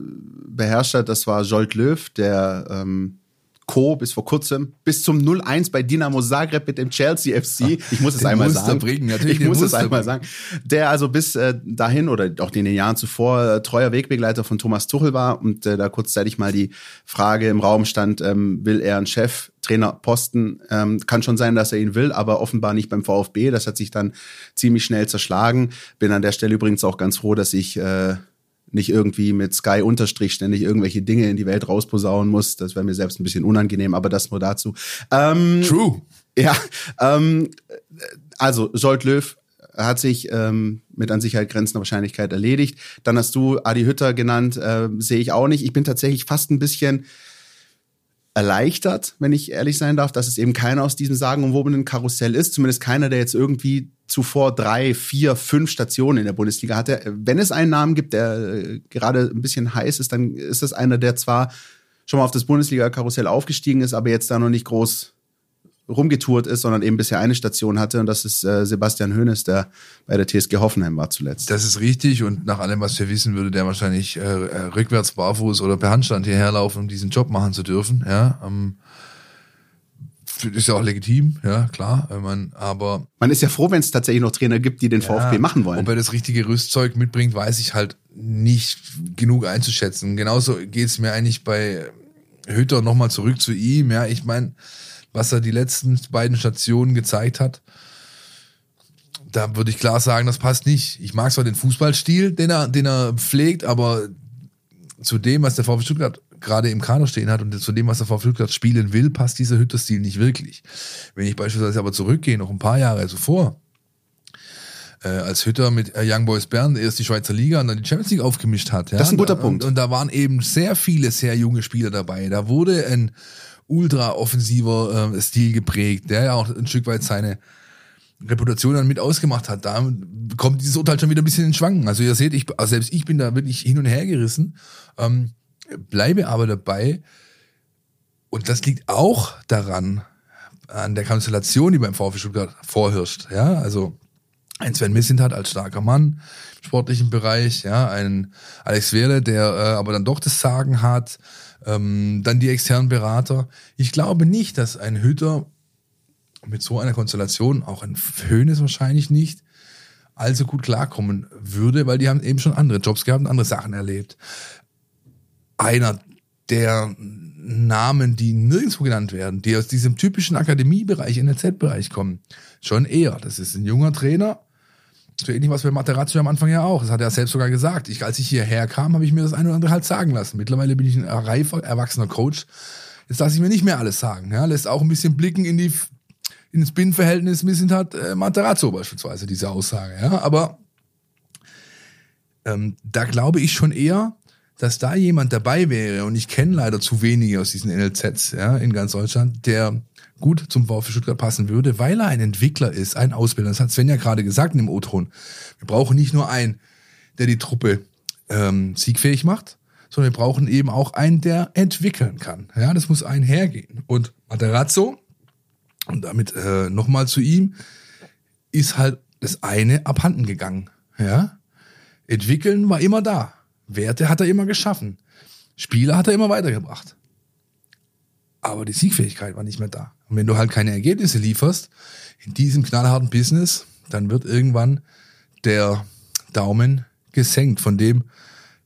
beherrscht hat. Das war Jolt Löw, der ähm, Co. bis vor kurzem, bis zum 0-1 bei Dinamo Zagreb mit dem Chelsea FC. Ich muss es Den einmal sagen. bringen, natürlich, ich muss es einmal bringen. sagen. Der also bis äh, dahin oder auch in den Jahren zuvor äh, treuer Wegbegleiter von Thomas Tuchel war und äh, da kurzzeitig mal die Frage im Raum stand, ähm, will er einen Chef Trainerposten. Ähm, kann schon sein, dass er ihn will, aber offenbar nicht beim VfB. Das hat sich dann ziemlich schnell zerschlagen. Bin an der Stelle übrigens auch ganz froh, dass ich äh, nicht irgendwie mit Sky Unterstrich ständig irgendwelche Dinge in die Welt rausposaunen muss. Das wäre mir selbst ein bisschen unangenehm, aber das nur dazu. Ähm, True. ja, ähm, also Jolt Löw hat sich ähm, mit an Sicherheit grenzender Wahrscheinlichkeit erledigt. Dann hast du Adi Hütter genannt, äh, sehe ich auch nicht. Ich bin tatsächlich fast ein bisschen erleichtert, wenn ich ehrlich sein darf, dass es eben keiner aus diesem sagenumwobenen Karussell ist. Zumindest keiner, der jetzt irgendwie zuvor drei, vier, fünf Stationen in der Bundesliga hatte. Wenn es einen Namen gibt, der äh, gerade ein bisschen heiß ist, dann ist das einer, der zwar schon mal auf das Bundesliga-Karussell aufgestiegen ist, aber jetzt da noch nicht groß rumgetourt ist, sondern eben bisher eine Station hatte und das ist äh, Sebastian Hoeneß, der bei der TSG Hoffenheim war zuletzt. Das ist richtig und nach allem, was wir wissen, würde der wahrscheinlich äh, rückwärts barfuß oder per Handstand hierher laufen, um diesen Job machen zu dürfen. Ja, ähm, ist ja auch legitim, ja klar. Man, aber Man ist ja froh, wenn es tatsächlich noch Trainer gibt, die den VfB machen wollen. Ob er das richtige Rüstzeug mitbringt, weiß ich halt nicht genug einzuschätzen. Genauso geht's mir eigentlich bei Hütter nochmal zurück zu ihm. Ja, ich meine, was er die letzten beiden Stationen gezeigt hat, da würde ich klar sagen, das passt nicht. Ich mag zwar den Fußballstil, den er, den er pflegt, aber zu dem, was der VfB Stuttgart gerade im Kader stehen hat und zu dem, was der VfB Stuttgart spielen will, passt dieser Hütter-Stil nicht wirklich. Wenn ich beispielsweise aber zurückgehe, noch ein paar Jahre zuvor, äh, als Hütter mit äh, Young Boys Bern erst die Schweizer Liga und dann die Champions League aufgemischt hat. Ja? Das ist ein guter und, Punkt. Und, und da waren eben sehr viele sehr junge Spieler dabei. Da wurde ein ultra offensiver äh, Stil geprägt, der ja auch ein Stück weit seine Reputation dann mit ausgemacht hat. Da kommt dieses Urteil schon wieder ein bisschen in Schwanken. Also ihr seht, ich, also selbst ich bin da wirklich hin und her gerissen, ähm, bleibe aber dabei. Und das liegt auch daran, an der Konstellation, die beim VfB Stuttgart vorherrscht. Ja, also ein Sven Missintat als starker Mann im sportlichen Bereich, ja, ein Alex Wehle, der äh, aber dann doch das Sagen hat, ähm, dann die externen Berater. Ich glaube nicht, dass ein Hütter mit so einer Konstellation, auch ein Höhnes wahrscheinlich nicht, allzu gut klarkommen würde, weil die haben eben schon andere Jobs gehabt und andere Sachen erlebt. Einer der Namen, die nirgendwo genannt werden, die aus diesem typischen Akademiebereich, NLZ-Bereich kommen, schon eher. Das ist ein junger Trainer, so ähnlich was bei Materazzo am Anfang ja auch. Das hat er selbst sogar gesagt. Ich, als ich hierher kam, habe ich mir das eine oder andere halt sagen lassen. Mittlerweile bin ich ein reifer, erwachsener Coach. Jetzt lasse ich mir nicht mehr alles sagen. Ja, lässt auch ein bisschen blicken in die ins Binnenverhältnis bisschen hat äh, Materazzo beispielsweise diese Aussage. Ja, aber ähm, da glaube ich schon eher, dass da jemand dabei wäre und ich kenne leider zu wenige aus diesen NLZs ja, in ganz Deutschland, der gut zum VfB Stuttgart passen würde, weil er ein Entwickler ist, ein Ausbilder. Das hat Sven ja gerade gesagt in dem O-Ton. Wir brauchen nicht nur einen, der die Truppe ähm, siegfähig macht, sondern wir brauchen eben auch einen, der entwickeln kann. Ja, das muss einhergehen. Und Materazzo, und damit äh, nochmal zu ihm, ist halt das eine abhanden gegangen. Ja, entwickeln war immer da. Werte hat er immer geschaffen. Spieler hat er immer weitergebracht. Aber die Siegfähigkeit war nicht mehr da. Und wenn du halt keine Ergebnisse lieferst in diesem knallharten Business, dann wird irgendwann der Daumen gesenkt, von dem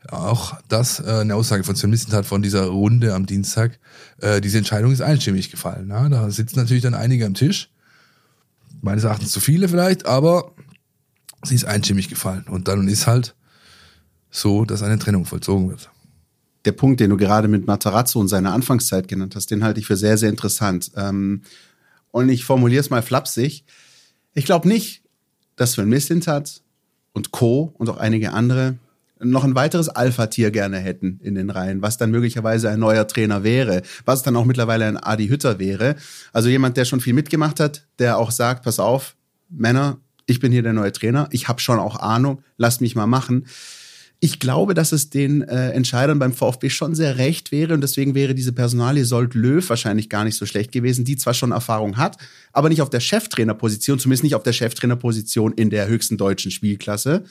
auch das äh, eine Aussage von Sven hat von dieser Runde am Dienstag. Äh, diese Entscheidung ist einstimmig gefallen. Ja? Da sitzen natürlich dann einige am Tisch. Meines Erachtens zu viele vielleicht, aber sie ist einstimmig gefallen. Und dann ist halt so, dass eine Trennung vollzogen wird. Der Punkt, den du gerade mit Matarazzo und seiner Anfangszeit genannt hast, den halte ich für sehr, sehr interessant. Ähm, und ich formuliere es mal flapsig. Ich glaube nicht, dass Sven Mislintat und Co. und auch einige andere noch ein weiteres Alpha-Tier gerne hätten in den Reihen, was dann möglicherweise ein neuer Trainer wäre, was dann auch mittlerweile ein Adi Hütter wäre. Also jemand, der schon viel mitgemacht hat, der auch sagt, pass auf, Männer, ich bin hier der neue Trainer, ich habe schon auch Ahnung, lasst mich mal machen. Ich glaube, dass es den äh, Entscheidern beim VfB schon sehr recht wäre und deswegen wäre diese Personalie Sold Löw wahrscheinlich gar nicht so schlecht gewesen, die zwar schon Erfahrung hat, aber nicht auf der Cheftrainerposition, zumindest nicht auf der Cheftrainerposition in der höchsten deutschen Spielklasse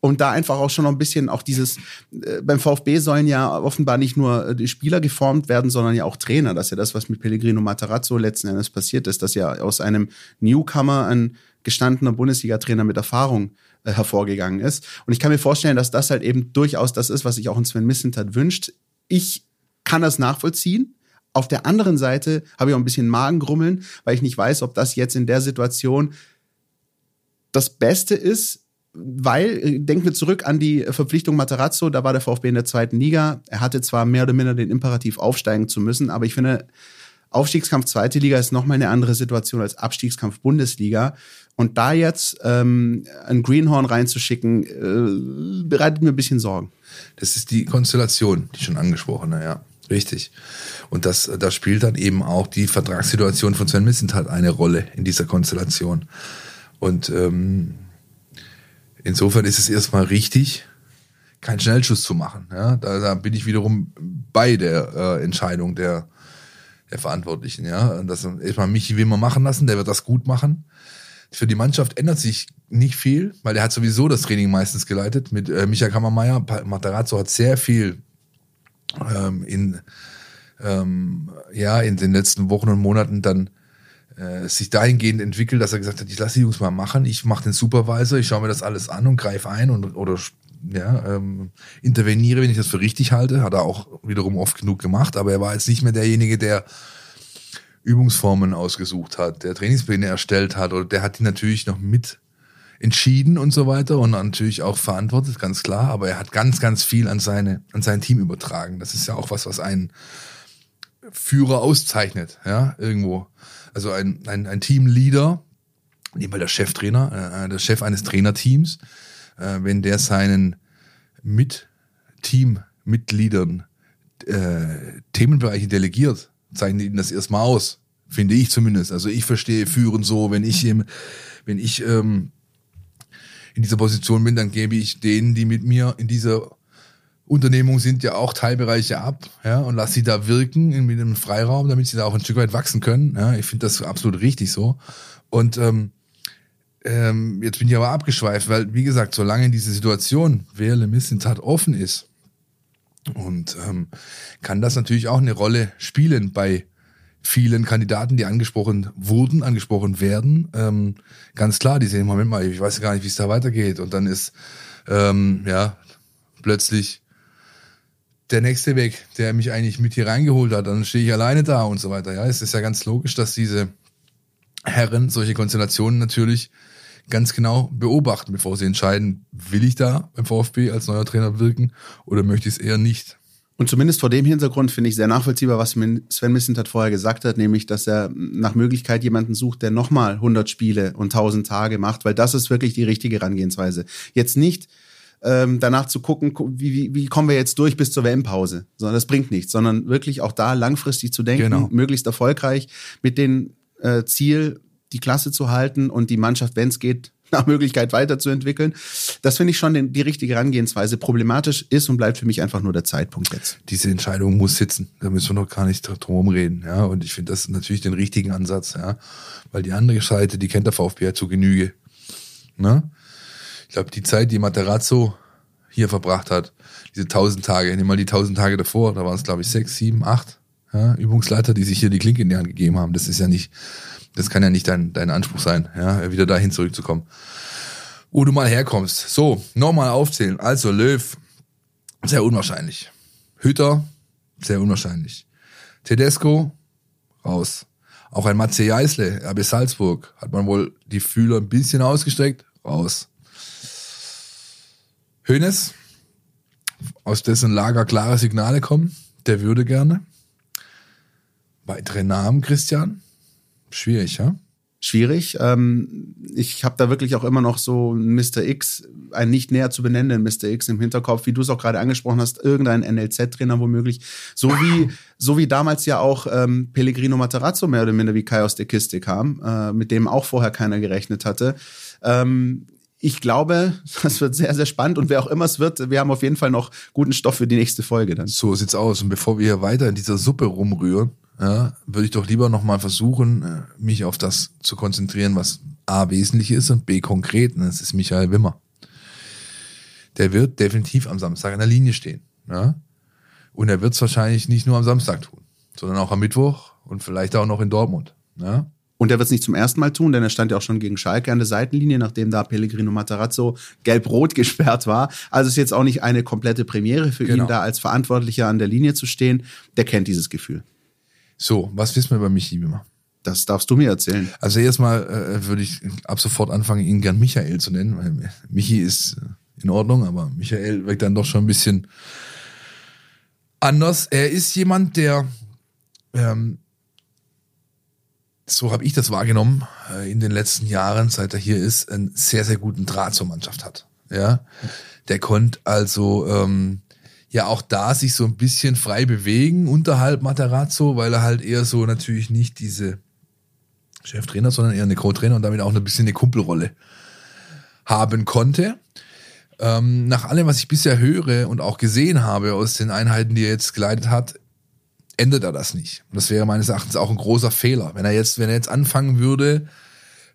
und da einfach auch schon noch ein bisschen auch dieses, äh, beim VfB sollen ja offenbar nicht nur äh, die Spieler geformt werden, sondern ja auch Trainer. Das ist ja das, was mit Pellegrino Matarazzo letzten Endes passiert ist, dass ja aus einem Newcomer ein gestandener Bundesliga-Trainer mit Erfahrung äh, hervorgegangen ist. Und ich kann mir vorstellen, dass das halt eben durchaus das ist, was sich auch ein Sven Missentat wünscht. Ich kann das nachvollziehen. Auf der anderen Seite habe ich auch ein bisschen Magengrummeln, weil ich nicht weiß, ob das jetzt in der Situation das Beste ist, weil, äh, denken wir zurück an die Verpflichtung Materazzo, da war der VfB in der zweiten Liga. Er hatte zwar mehr oder minder den Imperativ aufsteigen zu müssen, aber ich finde, Aufstiegskampf zweite Liga ist nochmal eine andere Situation als Abstiegskampf Bundesliga. Und da jetzt ähm, ein Greenhorn reinzuschicken, äh, bereitet mir ein bisschen Sorgen. Das ist die Konstellation, die schon angesprochene, ja. Richtig. Und das, da spielt dann eben auch die Vertragssituation von Sven Missentat eine Rolle in dieser Konstellation. Und ähm, Insofern ist es erstmal richtig, keinen Schnellschuss zu machen. Ja, da, da bin ich wiederum bei der äh, Entscheidung der, der Verantwortlichen. Ja, das erstmal Michi will man machen lassen, der wird das gut machen. Für die Mannschaft ändert sich nicht viel, weil der hat sowieso das Training meistens geleitet mit äh, Michael Kammermeier. Matarazzo hat sehr viel ähm, in ähm, ja in den letzten Wochen und Monaten dann äh, sich dahingehend entwickelt, dass er gesagt hat, ich lasse die Jungs mal machen, ich mache den Supervisor, ich schaue mir das alles an und greife ein und oder ja, ähm, interveniere, wenn ich das für richtig halte. Hat er auch wiederum oft genug gemacht, aber er war jetzt nicht mehr derjenige, der Übungsformen ausgesucht hat, der Trainingspläne erstellt hat oder der hat die natürlich noch mit entschieden und so weiter und natürlich auch verantwortet, ganz klar, aber er hat ganz, ganz viel an seine, an sein Team übertragen. Das ist ja auch was, was einen Führer auszeichnet, ja, irgendwo also ein, ein, ein Teamleader, nehmen wir der Cheftrainer, äh, der Chef eines Trainerteams, äh, wenn der seinen mit Teammitgliedern äh, Themenbereiche delegiert, zeichnet ihnen das erstmal aus, finde ich zumindest. Also ich verstehe Führen so, wenn ich im, wenn ich ähm, in dieser Position bin, dann gebe ich denen, die mit mir in dieser Unternehmungen sind ja auch Teilbereiche ab, ja, und lass sie da wirken in, mit einem Freiraum, damit sie da auch ein Stück weit wachsen können. Ja, ich finde das absolut richtig so. Und ähm, ähm, jetzt bin ich aber abgeschweift, weil, wie gesagt, solange diese Situation Wehrle Missentat offen ist, und ähm, kann das natürlich auch eine Rolle spielen bei vielen Kandidaten, die angesprochen wurden, angesprochen werden. Ähm, ganz klar, die sehen, Moment mal, ich weiß gar nicht, wie es da weitergeht. Und dann ist ähm, ja plötzlich der nächste weg, der mich eigentlich mit hier reingeholt hat, dann stehe ich alleine da und so weiter. Ja, es ist ja ganz logisch, dass diese Herren solche Konstellationen natürlich ganz genau beobachten, bevor sie entscheiden, will ich da beim VfB als neuer Trainer wirken oder möchte ich es eher nicht. Und zumindest vor dem Hintergrund finde ich sehr nachvollziehbar, was Sven Missentat vorher gesagt hat, nämlich, dass er nach Möglichkeit jemanden sucht, der nochmal 100 Spiele und 1000 Tage macht, weil das ist wirklich die richtige Herangehensweise. Jetzt nicht ähm, danach zu gucken, wie, wie, wie kommen wir jetzt durch bis zur WM-Pause. Sondern das bringt nichts, sondern wirklich auch da langfristig zu denken, genau. möglichst erfolgreich mit dem äh, Ziel, die Klasse zu halten und die Mannschaft, wenn es geht, nach Möglichkeit weiterzuentwickeln. Das finde ich schon den, die richtige Herangehensweise. Problematisch ist und bleibt für mich einfach nur der Zeitpunkt jetzt. Diese Entscheidung muss sitzen. Da müssen wir noch gar nicht drum reden. Ja, und ich finde das natürlich den richtigen Ansatz. Ja, weil die andere Seite, die kennt der VfB ja zu Genüge. Ne? Ich glaube, die Zeit, die Materazzo hier verbracht hat, diese tausend Tage, nimm mal die tausend Tage davor, da waren es glaube ich sechs, sieben, acht ja, Übungsleiter, die sich hier die Klinke in die Hand gegeben haben. Das ist ja nicht, das kann ja nicht dein, dein Anspruch sein, ja, wieder dahin zurückzukommen. Wo du mal herkommst. So, nochmal aufzählen. Also Löw, sehr unwahrscheinlich. Hütter, sehr unwahrscheinlich. Tedesco, raus. Auch ein Matze Jeißle, RB Salzburg, hat man wohl die Fühler ein bisschen ausgestreckt, raus. Hönes, aus dessen Lager klare Signale kommen, der würde gerne. Weitere Namen, Christian? Schwierig, ja? Schwierig. Ähm, ich habe da wirklich auch immer noch so Mr. X, einen nicht näher zu benennenden Mr. X im Hinterkopf, wie du es auch gerade angesprochen hast, irgendein NLZ-Trainer womöglich. So wie, so wie damals ja auch ähm, Pellegrino Matarazzo mehr oder minder wie Kai aus der Kiste kam, äh, mit dem auch vorher keiner gerechnet hatte. Ähm, ich glaube, das wird sehr, sehr spannend und wer auch immer es wird, wir haben auf jeden Fall noch guten Stoff für die nächste Folge dann. So sieht's aus. Und bevor wir hier weiter in dieser Suppe rumrühren, ja, würde ich doch lieber nochmal versuchen, äh, mich auf das zu konzentrieren, was A wesentlich ist und B konkret. Und das ist Michael Wimmer. Der wird definitiv am Samstag an der Linie stehen. Ja? Und er wird es wahrscheinlich nicht nur am Samstag tun, sondern auch am Mittwoch und vielleicht auch noch in Dortmund. Ja? Und er wird es nicht zum ersten Mal tun, denn er stand ja auch schon gegen Schalke an der Seitenlinie, nachdem da Pellegrino Matarazzo gelb-rot gesperrt war. Also ist jetzt auch nicht eine komplette Premiere für Genau. ihn, da als Verantwortlicher an der Linie zu stehen. Der kennt dieses Gefühl. So, was wissen wir über Michi Wimmer? Das darfst du mir erzählen. Also erstmal äh, würde ich ab sofort anfangen, ihn gern Michael zu nennen, weil Michi ist äh, in Ordnung, aber Michael wirkt dann doch schon ein bisschen anders. Er ist jemand, der, ähm, so habe ich das wahrgenommen, äh, in den letzten Jahren, seit er hier ist, einen sehr, sehr guten Draht zur Mannschaft hat. Ja, der konnte also ähm, ja auch da sich so ein bisschen frei bewegen unterhalb Materazzo, weil er halt eher so natürlich nicht diese Cheftrainer, sondern eher eine Co-Trainer und damit auch ein bisschen eine Kumpelrolle haben konnte. Ähm, nach allem, was ich bisher höre und auch gesehen habe aus den Einheiten, die er jetzt geleitet hat, ändert er das nicht. Und das wäre meines Erachtens auch ein großer Fehler. Wenn er jetzt, wenn er jetzt anfangen würde,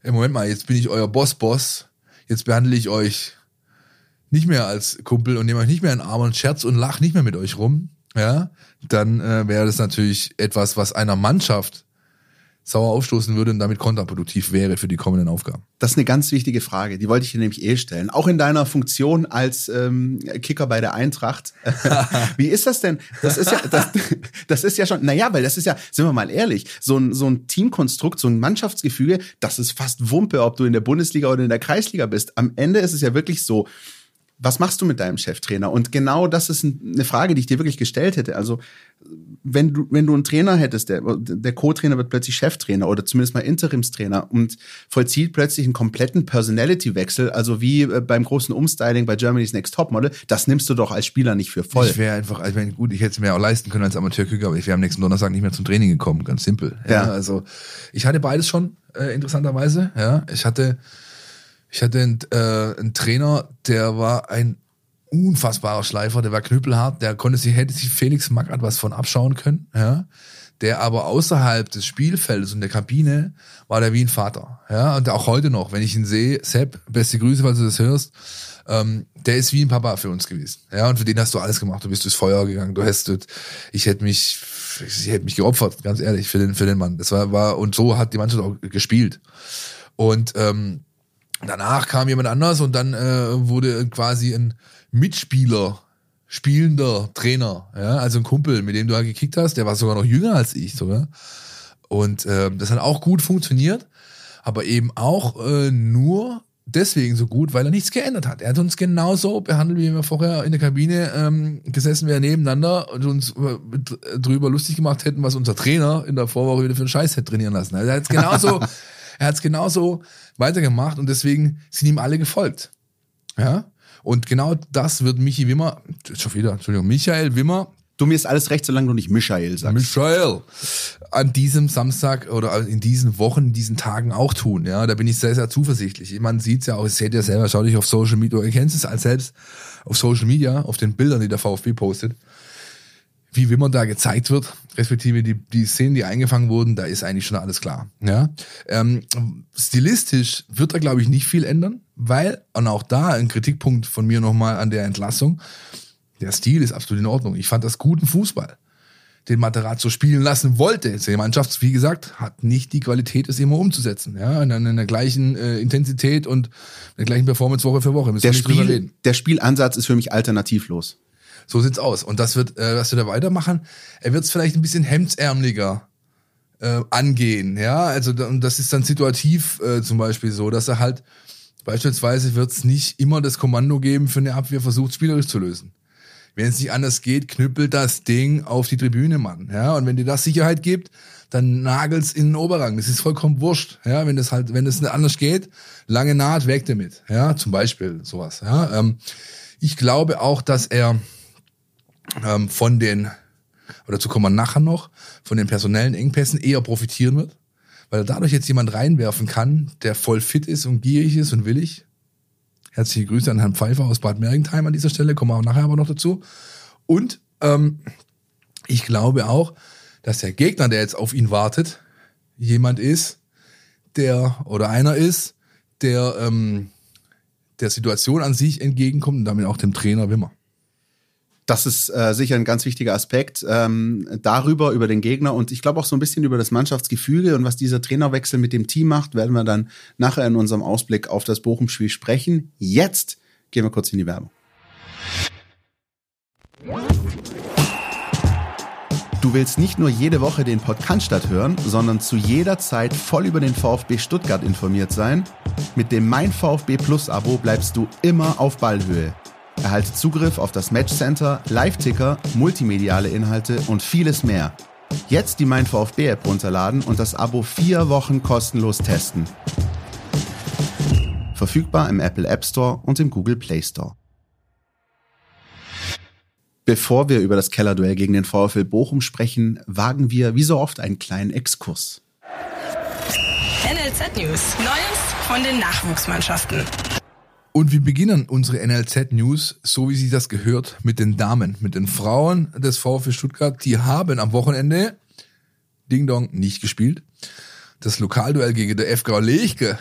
im Moment mal, jetzt bin ich euer Boss-Boss, jetzt behandle ich euch nicht mehr als Kumpel und nehme euch nicht mehr in den Arm und scherz und lach nicht mehr mit euch rum, ja, dann äh, wäre das natürlich etwas, was einer Mannschaft sauer aufstoßen würde und damit kontraproduktiv wäre für die kommenden Aufgaben. Das ist eine ganz wichtige Frage. Die wollte ich dir nämlich eh stellen. Auch in deiner Funktion als ähm, Kicker bei der Eintracht. Wie ist das denn? Das ist ja, das, das ist ja schon, naja, weil das ist ja, sind wir mal ehrlich, so ein, so ein Teamkonstrukt, so ein Mannschaftsgefüge, das ist fast Wumpe, ob du in der Bundesliga oder in der Kreisliga bist. Am Ende ist es ja wirklich so, was machst du mit deinem Cheftrainer? Und genau das ist eine Frage, die ich dir wirklich gestellt hätte. Also, wenn du, wenn du einen Trainer hättest, der, der Co-Trainer wird plötzlich Cheftrainer oder zumindest mal Interimstrainer und vollzieht plötzlich einen kompletten Personality-Wechsel, also wie äh, beim großen Umstyling bei Germany's Next Topmodel, das nimmst du doch als Spieler nicht für voll. Ich wäre einfach, ich meine, gut, ich hätte es mir auch leisten können als Amateurküker, aber ich wäre am nächsten Donnerstag nicht mehr zum Training gekommen, ganz simpel. Ja, Ja. also ich hatte beides schon, äh, interessanterweise. Ja, ich hatte, ich hatte einen, äh, einen Trainer, der war ein unfassbarer Schleifer, der war knüppelhart, der konnte sich, hätte sich Felix Magath was von abschauen können, ja. Der aber außerhalb des Spielfeldes und der Kabine war der wie ein Vater, ja. Und auch heute noch, wenn ich ihn sehe, Sepp, beste Grüße, falls du das hörst, ähm, der ist wie ein Papa für uns gewesen. Ja, und für den hast du alles gemacht. Du bist durchs Feuer gegangen. Du hast, ich hätte mich, ich hätte mich geopfert, ganz ehrlich, für den, für den Mann. Das war, war, und so hat die Mannschaft auch gespielt. Und, ähm, danach kam jemand anders und dann äh, wurde quasi ein Mitspieler, spielender Trainer, ja, also ein Kumpel, mit dem du halt gekickt hast, der war sogar noch jünger als ich sogar. Und ähm, das hat auch gut funktioniert, aber eben auch äh, nur deswegen so gut, weil er nichts geändert hat. Er hat uns genauso behandelt, wie wir vorher in der Kabine ähm, gesessen wären nebeneinander und uns äh, drüber lustig gemacht hätten, was unser Trainer in der Vorwoche wieder für einen Scheiß hätte trainieren lassen. Also er hat es genauso, er hat es genauso weitergemacht und deswegen sind ihm alle gefolgt. Ja. Und genau das wird Michi Wimmer, schon wieder, Entschuldigung, Michael Wimmer Du mir ist alles recht, solange du nicht Michael sagst. Michael an diesem Samstag oder in diesen Wochen, in diesen Tagen auch tun. Ja, da bin ich sehr, sehr zuversichtlich. Man sieht's ja auch, seht ihr selber, schau dich auf Social Media, ihr kennt es als selbst auf Social Media, auf den Bildern, die der VfB postet, wie Wimmer da gezeigt wird, respektive die, die Szenen, die eingefangen wurden, da ist eigentlich schon alles klar. Ja, ähm, stilistisch wird da glaube ich nicht viel ändern, weil und auch da ein Kritikpunkt von mir nochmal an der Entlassung. Der Stil ist absolut in Ordnung. Ich fand das guten Fußball den Materazzo spielen lassen wollte. Die Mannschaft, wie gesagt, hat nicht die Qualität, es immer umzusetzen. Ja, in, in der gleichen äh, Intensität und der gleichen Performance Woche für Woche. Der, Spiel, der Spielansatz ist für mich alternativlos. So sieht's aus. Und das wird, äh, was wir da weitermachen, er wird es vielleicht ein bisschen hemdsärmeliger äh, angehen. Ja, also und das ist dann situativ äh, zum Beispiel so, dass er halt beispielsweise wird es nicht immer das Kommando geben für eine Abwehr versucht spielerisch zu lösen. Wenn es nicht anders geht, knüppelt das Ding auf die Tribüne, Mann. Ja, und wenn dir das Sicherheit gibt, dann nagelt's in den Oberrang. Das ist vollkommen wurscht. Ja, wenn das halt, wenn es nicht anders geht, lange Naht, weg damit. Ja, zum Beispiel sowas. Ja, ähm, ich glaube auch, dass er ähm, von den, oder dazu kommen wir nachher noch, von den personellen Engpässen eher profitieren wird, weil er dadurch jetzt jemand reinwerfen kann, der voll fit ist und gierig ist und willig. Herzliche Grüße an Herrn Pfeiffer aus Bad Mergentheim an dieser Stelle, kommen wir auch nachher aber noch dazu. Und ähm, ich glaube auch, dass der Gegner, der jetzt auf ihn wartet, jemand ist, der oder einer ist, der ähm, der Situation an sich entgegenkommt und damit auch dem Trainer Wimmer. Das ist äh, sicher ein ganz wichtiger Aspekt. Ähm, darüber, über den Gegner und ich glaube auch so ein bisschen über das Mannschaftsgefüge und was dieser Trainerwechsel mit dem Team macht, werden wir dann nachher in unserem Ausblick auf das Bochum-Spiel sprechen. Jetzt gehen wir kurz in die Werbung. Du willst nicht nur jede Woche den Podcast hören, sondern zu jeder Zeit voll über den VfB Stuttgart informiert sein? Mit dem Mein VfB Plus Abo bleibst du immer auf Ballhöhe. Erhalte Zugriff auf das Matchcenter, Live-Ticker, multimediale Inhalte und vieles mehr. Jetzt die Mein VfB App runterladen und das Abo vier Wochen kostenlos testen. Verfügbar im Apple App Store und im Google Play Store. Bevor wir über das Kellerduell gegen den VfL Bochum sprechen, wagen wir wie so oft einen kleinen Exkurs. NLZ News. Neues von den Nachwuchsmannschaften. Und wir beginnen unsere NLZ-News, so wie sich das gehört, mit den Damen, mit den Frauen des VfB Stuttgart. Die haben am Wochenende Ding Dong nicht gespielt. Das Lokalduell gegen der FG Lechke.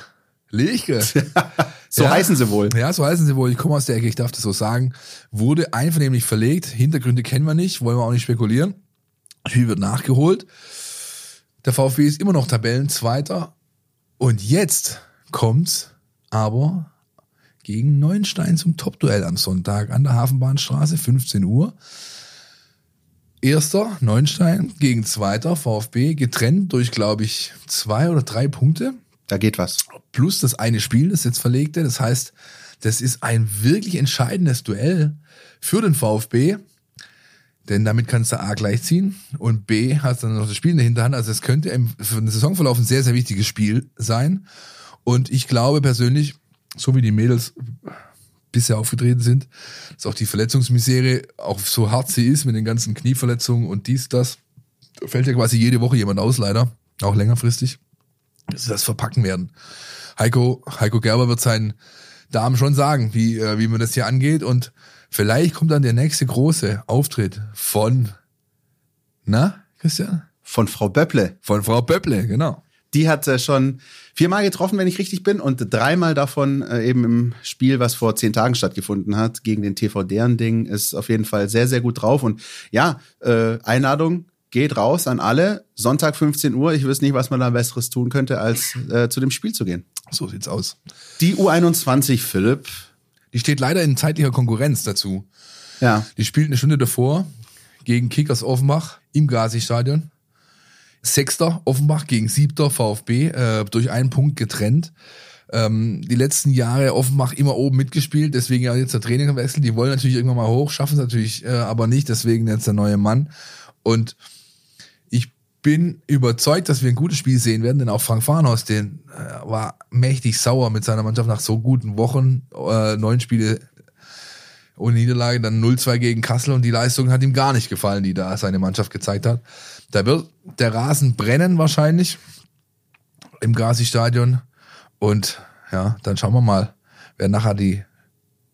Lechke. so ja, heißen sie wohl. Ja, so heißen sie wohl. Ich komme aus der Ecke, ich darf das so sagen. Wurde einvernehmlich verlegt. Hintergründe kennen wir nicht, wollen wir auch nicht spekulieren. Spiel wird nachgeholt. Der VfB ist immer noch Tabellenzweiter. Und jetzt kommt's aber gegen Neuenstein zum Topduell am Sonntag an der Hafenbahnstraße, 15 Uhr. Erster Neuenstein gegen zweiter VfB, getrennt durch, glaube ich, zwei oder drei Punkte. Da geht was. Plus das eine Spiel, das jetzt verlegte. Das heißt, das ist ein wirklich entscheidendes Duell für den VfB. Denn damit kannst du A gleichziehen und B hast dann noch das Spiel in der Hinterhand. Also es könnte im, für den Saisonverlauf ein sehr, sehr wichtiges Spiel sein. Und ich glaube persönlich, so wie die Mädels bisher aufgetreten sind, dass auch die Verletzungsmisere, auch so hart sie ist mit den ganzen Knieverletzungen und dies, das, da fällt ja quasi jede Woche jemand aus, leider, auch längerfristig, dass sie das verpacken werden. Heiko, Heiko Gerber wird seinen Damen schon sagen, wie, äh, wie man das hier angeht und vielleicht kommt dann der nächste große Auftritt von, na, Christian? Von Frau Böpple. Von Frau Böpple, genau. Die hat äh, schon viermal getroffen, wenn ich richtig bin, und dreimal davon äh, eben im Spiel, was vor zehn Tagen stattgefunden hat, gegen den TV deren Ding, ist auf jeden Fall sehr, sehr gut drauf. Und ja, äh, Einladung geht raus an alle. Sonntag 15 Uhr. Ich wüsste nicht, was man da Besseres tun könnte, als äh, zu dem Spiel zu gehen. So sieht's aus. Die U21, Philipp. Die steht leider in zeitlicher Konkurrenz dazu. Ja. Die spielt eine Stunde davor gegen Kickers Offenbach im Gazi-Stadion. Sechster Offenbach gegen Siebter VfB äh, durch einen Punkt getrennt. Ähm, die letzten Jahre Offenbach immer oben mitgespielt, deswegen ja jetzt der Trainerwechsel. Die wollen natürlich irgendwann mal hoch, schaffen es natürlich äh, aber nicht, deswegen jetzt der neue Mann. Und ich bin überzeugt, dass wir ein gutes Spiel sehen werden, denn auch Frank Farnhaus, den äh, war mächtig sauer mit seiner Mannschaft nach so guten Wochen, äh, neun Spiele ohne Niederlage, dann 0-2 gegen Kassel und die Leistung hat ihm gar nicht gefallen, die da seine Mannschaft gezeigt hat. Da wird der Rasen brennen wahrscheinlich im Gazi-Stadion und ja, dann schauen wir mal, wer nachher die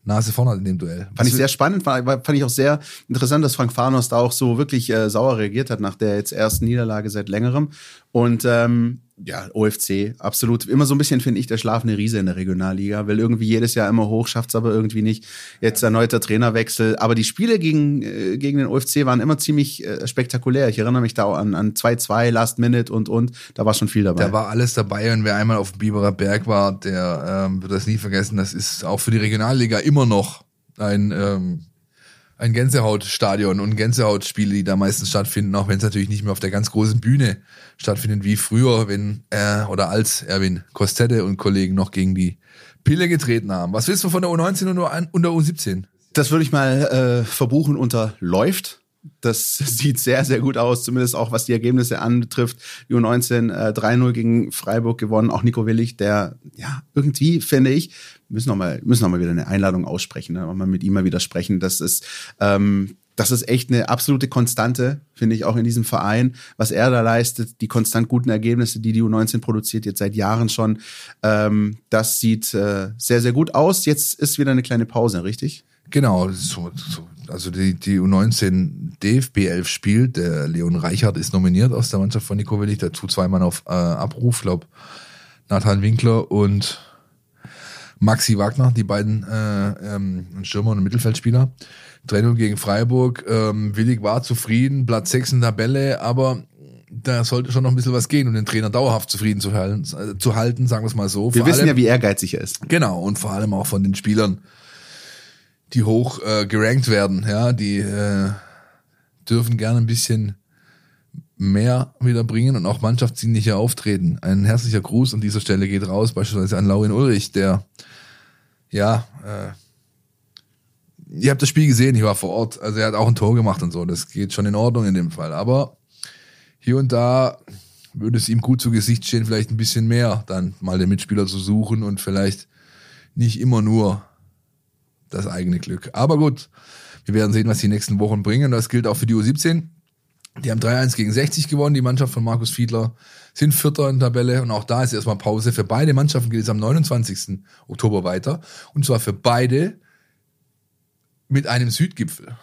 Nase vorne hat in dem Duell. Fand ich sehr spannend, war, fand ich auch sehr interessant, dass Frank Farnos da auch so wirklich äh, sauer reagiert hat nach der jetzt ersten Niederlage seit längerem. Und ähm, ja, OFC, absolut. Immer so ein bisschen, finde ich, der schlafende Riese in der Regionalliga, will irgendwie jedes Jahr immer hoch, schafft's aber irgendwie nicht. Jetzt erneuter Trainerwechsel. Aber die Spiele gegen, äh, gegen den OFC waren immer ziemlich äh, spektakulär. Ich erinnere mich da an, an 2-2, Last Minute und, und. Da war schon viel dabei. Da war alles dabei und wer einmal auf dem Biberer Berg war, der ähm, wird das nie vergessen. Das ist auch für die Regionalliga immer noch ein, ähm, ein Gänsehautstadion und Gänsehautspiele, die da meistens stattfinden, auch wenn es natürlich nicht mehr auf der ganz großen Bühne stattfindet wie früher, wenn er oder als Erwin Kostette und Kollegen noch gegen die Pille getreten haben. Was willst du von der U19 und der U17? Das würde ich mal äh, verbuchen unter läuft. Das sieht sehr, sehr gut aus, zumindest auch was die Ergebnisse anbetrifft. Die U19 äh, 3-0 gegen Freiburg gewonnen, auch Nico Willig, der ja irgendwie, finde ich, müssen noch mal, müssen noch mal wieder eine Einladung aussprechen, ne? mal mit ihm mal wieder sprechen. Das ist, ähm, das ist echt eine absolute Konstante, finde ich, auch in diesem Verein, was er da leistet, die konstant guten Ergebnisse, die die U19 produziert, jetzt seit Jahren schon. Ähm, das sieht äh, sehr, sehr gut aus. Jetzt ist wieder eine kleine Pause, richtig? Genau, so, so, also die, die U19 DFB 11 spielt. Der Leon Reichert ist nominiert aus der Mannschaft von Nico Willig. Der tut zweimal auf äh, Abruf, glaube Nathan Winkler und Maxi Wagner, die beiden äh, ähm, Stürmer und Mittelfeldspieler. 3 gegen Freiburg. Ähm, Willig war zufrieden, Platz 6 in der Tabelle, aber da sollte schon noch ein bisschen was gehen, um den Trainer dauerhaft zufrieden zu halten, äh, zu halten sagen wir es mal so. Wir vor wissen allem, ja, wie ehrgeizig er ist. Genau, und vor allem auch von den Spielern, die hoch äh, gerankt werden, ja, die äh, dürfen gerne ein bisschen mehr wieder bringen und auch mannschaftsdienlicher auftreten. Ein herzlicher Gruß an dieser Stelle geht raus, beispielsweise an Laurin Ulrich, der ja, äh, ihr habt das Spiel gesehen, ich war vor Ort, also er hat auch ein Tor gemacht und so, das geht schon in Ordnung in dem Fall, aber hier und da würde es ihm gut zu Gesicht stehen, vielleicht ein bisschen mehr dann mal den Mitspieler zu suchen und vielleicht nicht immer nur das eigene Glück. Aber gut, wir werden sehen, was die nächsten Wochen bringen. Das gilt auch für die U17. Die haben 3-1 gegen 60 gewonnen, die Mannschaft von Markus Fiedler sind Vierter in der Tabelle und auch da ist erstmal Pause. Für beide Mannschaften geht es am 29. Oktober weiter und zwar für beide mit einem Südgipfel.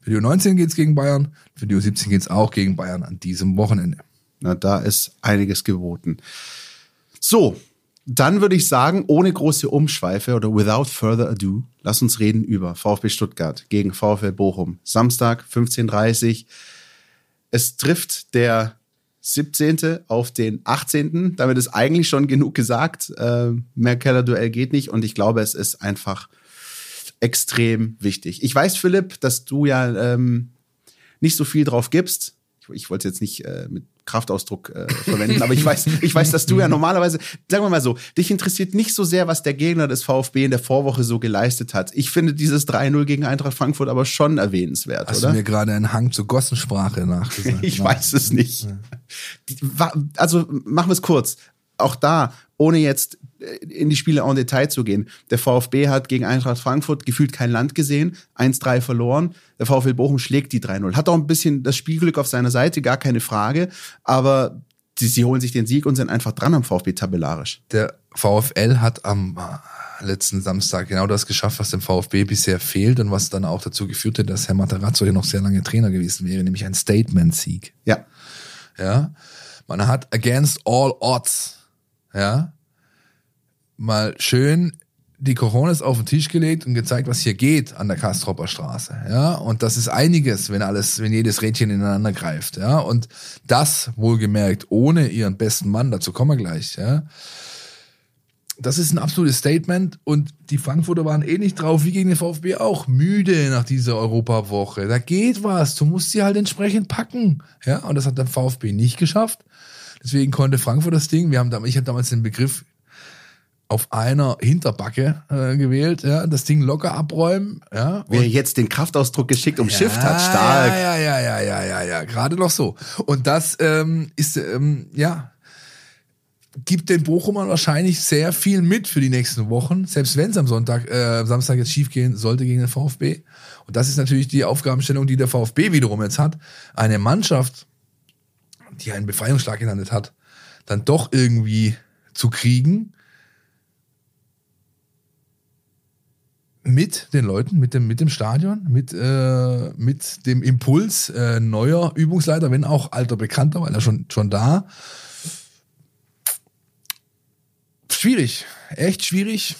Für die U19 geht es gegen Bayern, für die U17 geht es auch gegen Bayern an diesem Wochenende. Na, da ist einiges geboten. So, dann würde ich sagen, ohne große Umschweife oder without further ado, lass uns reden über VfB Stuttgart gegen VfL Bochum. Samstag 15.30 Uhr. Es trifft der 17. auf den 18. Damit ist eigentlich schon genug gesagt. Äh, mehr Keller-Duell geht nicht und ich glaube, es ist einfach extrem wichtig. Ich weiß, Philipp, dass du ja ähm, nicht so viel drauf gibst. Ich, wollte jetzt nicht äh, mit Kraftausdruck äh, verwenden, aber ich weiß, ich weiß, dass du ja normalerweise, sagen wir mal so, dich interessiert nicht so sehr, was der Gegner des VfB in der Vorwoche so geleistet hat. Ich finde dieses 3-0 gegen Eintracht Frankfurt aber schon erwähnenswert, Hast oder? du mir gerade einen Hang zur Gossensprache nachgesagt? ich weiß es nicht. Also machen wir es kurz. Auch da, ohne jetzt in die Spiele en Detail zu gehen. Der VfB hat gegen Eintracht Frankfurt gefühlt kein Land gesehen, 1-3 verloren. Der VfL Bochum schlägt die 3-0. Hat auch ein bisschen das Spielglück auf seiner Seite, gar keine Frage. Aber sie, sie holen sich den Sieg und sind einfach dran am VfB tabellarisch. Der VfL hat am äh, letzten Samstag genau das geschafft, was dem VfB bisher fehlt und was dann auch dazu geführt hat, dass Herr Materazzo hier noch sehr lange Trainer gewesen wäre, nämlich ein Statement-Sieg. Ja. Ja. Man hat against all odds, ja, mal schön die Coronas auf den Tisch gelegt und gezeigt, was hier geht an der Kastropper Straße. Ja, und das ist einiges, wenn alles, wenn jedes Rädchen ineinander greift. Ja, und das wohlgemerkt ohne ihren besten Mann. Dazu kommen wir gleich. Ja, das ist ein absolutes Statement und die Frankfurter waren eh nicht drauf, wie gegen den VfB auch, müde nach dieser Europawoche. Da geht was, du musst sie halt entsprechend packen. Ja, und das hat der VfB nicht geschafft. Deswegen konnte Frankfurt das Ding, wir haben damals, ich habe damals den Begriff auf einer Hinterbacke äh, gewählt, ja, das Ding locker abräumen, ja. Wer jetzt den Kraftausdruck geschickt umschifft ja, hat, stark. Ja, ja, ja, ja, ja, ja, ja, gerade noch so. Und das ähm, ist, ähm, ja, gibt den Bochumern wahrscheinlich sehr viel mit für die nächsten Wochen, selbst wenn es am Sonntag, äh, Samstag jetzt schief gehen sollte gegen den VfB. Und das ist natürlich die Aufgabenstellung, die der VfB wiederum jetzt hat. Eine Mannschaft, die einen Befreiungsschlag gelandet hat, dann doch irgendwie zu kriegen, mit den Leuten, mit dem, mit dem Stadion, mit, äh, mit dem Impuls äh, neuer Übungsleiter, wenn auch alter Bekannter, weil er schon, schon da. Schwierig, echt schwierig.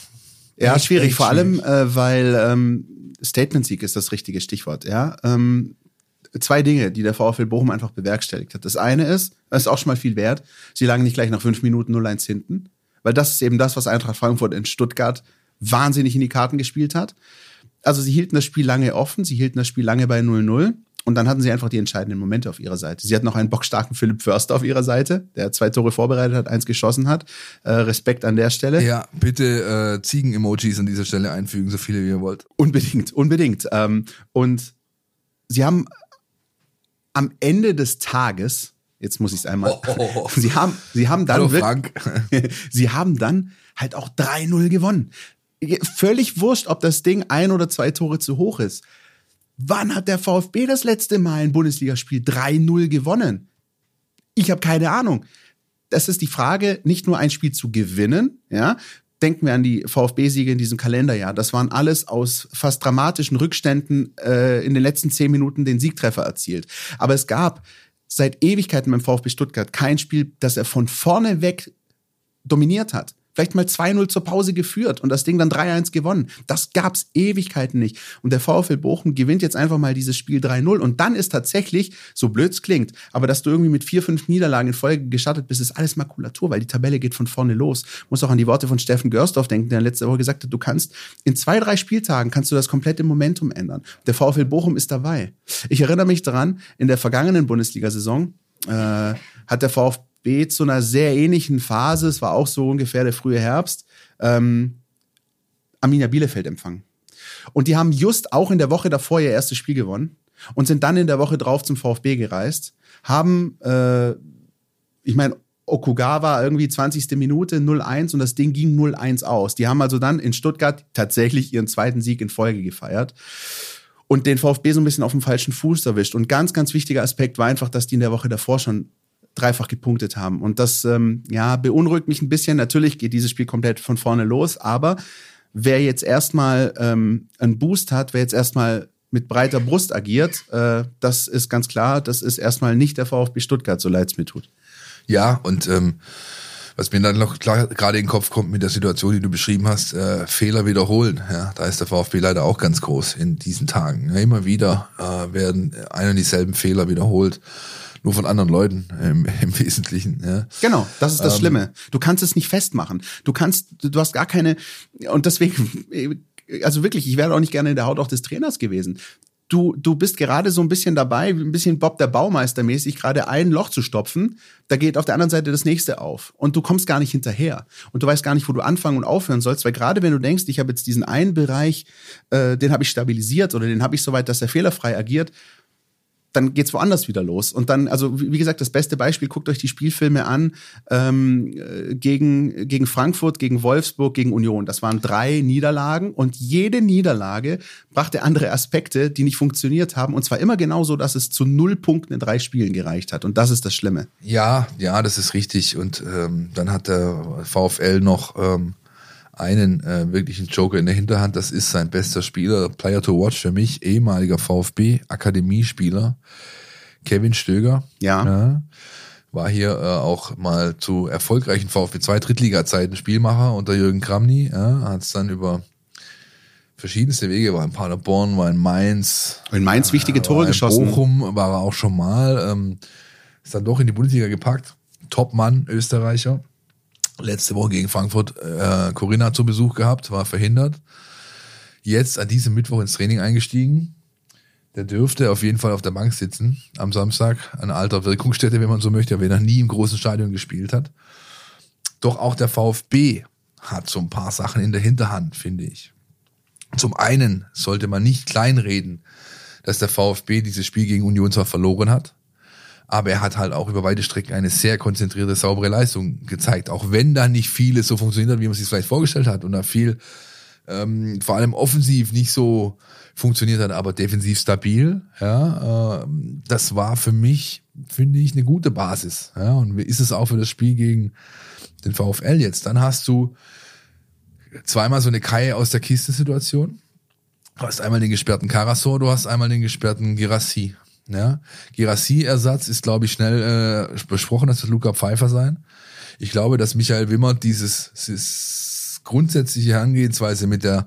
Ja, Echt, schwierig, echt vor allem, äh, weil ähm, Statement-Sieg ist das richtige Stichwort. Ja, ähm, zwei Dinge, die der VfL Bochum einfach bewerkstelligt hat. Das eine ist, das ist auch schon mal viel wert, sie lagen nicht gleich nach fünf Minuten 0-1 hinten, weil das ist eben das, was Eintracht Frankfurt in Stuttgart wahnsinnig in die Karten gespielt hat. Also sie hielten das Spiel lange offen, sie hielten das Spiel lange bei 0-0 und dann hatten sie einfach die entscheidenden Momente auf ihrer Seite. Sie hatten noch einen bockstarken Philipp Förster auf ihrer Seite, der zwei Tore vorbereitet hat, eins geschossen hat. Äh, Respekt an der Stelle. Ja, bitte äh, Ziegen-Emojis an dieser Stelle einfügen, so viele wie ihr wollt. Unbedingt, unbedingt. Ähm, und sie haben am Ende des Tages, jetzt muss ich es einmal, Oh. sie haben, sie haben dann Hallo Frank. sie haben dann halt auch 3-0 gewonnen. Völlig wurscht, ob das Ding ein oder zwei Tore zu hoch ist. Wann hat der VfB das letzte Mal ein Bundesligaspiel 3-0 gewonnen? Ich habe keine Ahnung. Das ist die Frage, nicht nur ein Spiel zu gewinnen, ja. Denken wir an die VfB-Siege in diesem Kalenderjahr. Das waren alles aus fast dramatischen Rückständen äh, in den letzten zehn Minuten den Siegtreffer erzielt. Aber es gab seit Ewigkeiten beim VfB Stuttgart kein Spiel, das er von vorne weg dominiert hat. Vielleicht mal 2-0 zur Pause geführt und das Ding dann 3-1 gewonnen. Das gab's Ewigkeiten nicht. Und der VfL Bochum gewinnt jetzt einfach mal dieses Spiel 3-0. Und dann ist tatsächlich, so blöd's klingt, aber dass du irgendwie mit vier, fünf Niederlagen in Folge gestartet bist, ist alles Makulatur, weil die Tabelle geht von vorne los. Muss auch an die Worte von Steffen Görsdorf denken, der letzte Woche gesagt hat, du kannst in zwei, drei Spieltagen kannst du das komplette Momentum ändern. Der VfL Bochum ist dabei. Ich erinnere mich daran, in der vergangenen Bundesliga-Saison äh, hat der VfB zu einer sehr ähnlichen Phase, es war auch so ungefähr der frühe Herbst, ähm, Arminia Bielefeld empfangen. Und die haben just auch in der Woche davor ihr erstes Spiel gewonnen und sind dann in der Woche drauf zum VfB gereist, haben, äh, ich meine, Okugawa irgendwie 20. Minute 0-1 und das Ding ging 0-1 aus. Die haben also dann in Stuttgart tatsächlich ihren zweiten Sieg in Folge gefeiert und den VfB so ein bisschen auf dem falschen Fuß erwischt. Und ganz, ganz wichtiger Aspekt war einfach, dass die in der Woche davor schon dreifach gepunktet haben. Und das ähm, ja, beunruhigt mich ein bisschen. Natürlich geht dieses Spiel komplett von vorne los, aber wer jetzt erstmal ähm, einen Boost hat, wer jetzt erstmal mit breiter Brust agiert, äh, das ist ganz klar, das ist erstmal nicht der VfB Stuttgart, so leid es mir tut. Ja, und ähm, was mir dann noch gerade in den Kopf kommt mit der Situation, die du beschrieben hast, äh, Fehler wiederholen. Ja, da ist der VfB leider auch ganz groß in diesen Tagen. Ja, immer wieder äh, werden ein und dieselben Fehler wiederholt, nur von anderen Leuten im, im Wesentlichen. Ja. Genau, das ist das Ähm, Schlimme. Du kannst es nicht festmachen. Du kannst, du hast gar keine, und deswegen, also wirklich, ich wäre auch nicht gerne in der Haut auch des Trainers gewesen. Du, du bist gerade so ein bisschen dabei, ein bisschen Bob der Baumeister mäßig, gerade ein Loch zu stopfen. Da geht auf der anderen Seite das nächste auf. Und du kommst gar nicht hinterher. Und du weißt gar nicht, wo du anfangen und aufhören sollst. Weil gerade wenn du denkst, ich habe jetzt diesen einen Bereich, äh, den habe ich stabilisiert oder den habe ich soweit, dass er fehlerfrei agiert, dann geht's woanders wieder los. Und dann, also wie gesagt, das beste Beispiel, guckt euch die Spielfilme an ähm, äh, gegen, gegen Frankfurt, gegen Wolfsburg, gegen Union. Das waren drei Niederlagen und jede Niederlage brachte andere Aspekte, die nicht funktioniert haben. Und zwar immer genauso, dass es zu null Punkten in drei Spielen gereicht hat. Und das ist das Schlimme. Ja, ja, das ist richtig. Und ähm, dann hat der VfL noch ähm, einen äh, wirklichen Joker in der Hinterhand. Das ist sein bester Spieler, Player to Watch für mich, ehemaliger VfB-Akademiespieler, Kevin Stöger. Ja. War hier äh, auch mal zu erfolgreichen VfB 2 Drittliga-Zeiten Spielmacher unter Jürgen Kramny. Ja, hat es dann über verschiedenste Wege, war in Paderborn, war in Mainz, In Mainz wichtige Tore war in geschossen. Bochum war er auch schon mal. Ähm, ist dann doch in die Bundesliga gepackt. Top-Mann, Österreicher. Letzte Woche gegen Frankfurt äh, Corinna zu Besuch gehabt, war verhindert. Jetzt an diesem Mittwoch ins Training eingestiegen. Der dürfte auf jeden Fall auf der Bank sitzen am Samstag. Eine alter Wirkungsstätte, wenn man so möchte, wenn er nie im großen Stadion gespielt hat. Doch auch der VfB hat so ein paar Sachen in der Hinterhand, finde ich. Zum einen sollte man nicht kleinreden, dass der VfB dieses Spiel gegen Union zwar verloren hat, Aber er hat halt auch über weite Strecken eine sehr konzentrierte, saubere Leistung gezeigt. Auch wenn da nicht vieles so funktioniert hat, wie man sich vielleicht vorgestellt hat und da viel, ähm, vor allem offensiv nicht so funktioniert hat, aber defensiv stabil. Ja, äh, das war für mich, finde ich, eine gute Basis. Ja, und ist es auch für das Spiel gegen den VfL jetzt. Dann hast du zweimal so eine Kai aus der Kiste-Situation. Du hast einmal den gesperrten Karasor, du hast einmal den gesperrten Girassi. Ja, Girassi-Ersatz ist, glaube ich, schnell äh, besprochen, das Luca Pfeiffer sein. Ich glaube, dass Michael Wimmer dieses, dieses grundsätzliche Herangehensweise mit der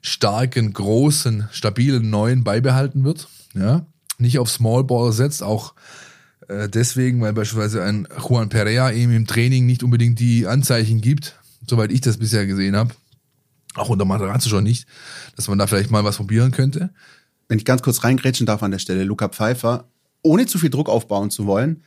starken, großen, stabilen Neuen beibehalten wird. Ja, nicht auf Small Ball setzt, auch äh, deswegen, weil beispielsweise ein Juan Perea eben im Training nicht unbedingt die Anzeichen gibt, soweit ich das bisher gesehen habe. Auch unter Materazzo schon nicht, dass man da vielleicht mal was probieren könnte. Wenn ich ganz kurz reingrätschen darf an der Stelle, Luca Pfeiffer, ohne zu viel Druck aufbauen zu wollen,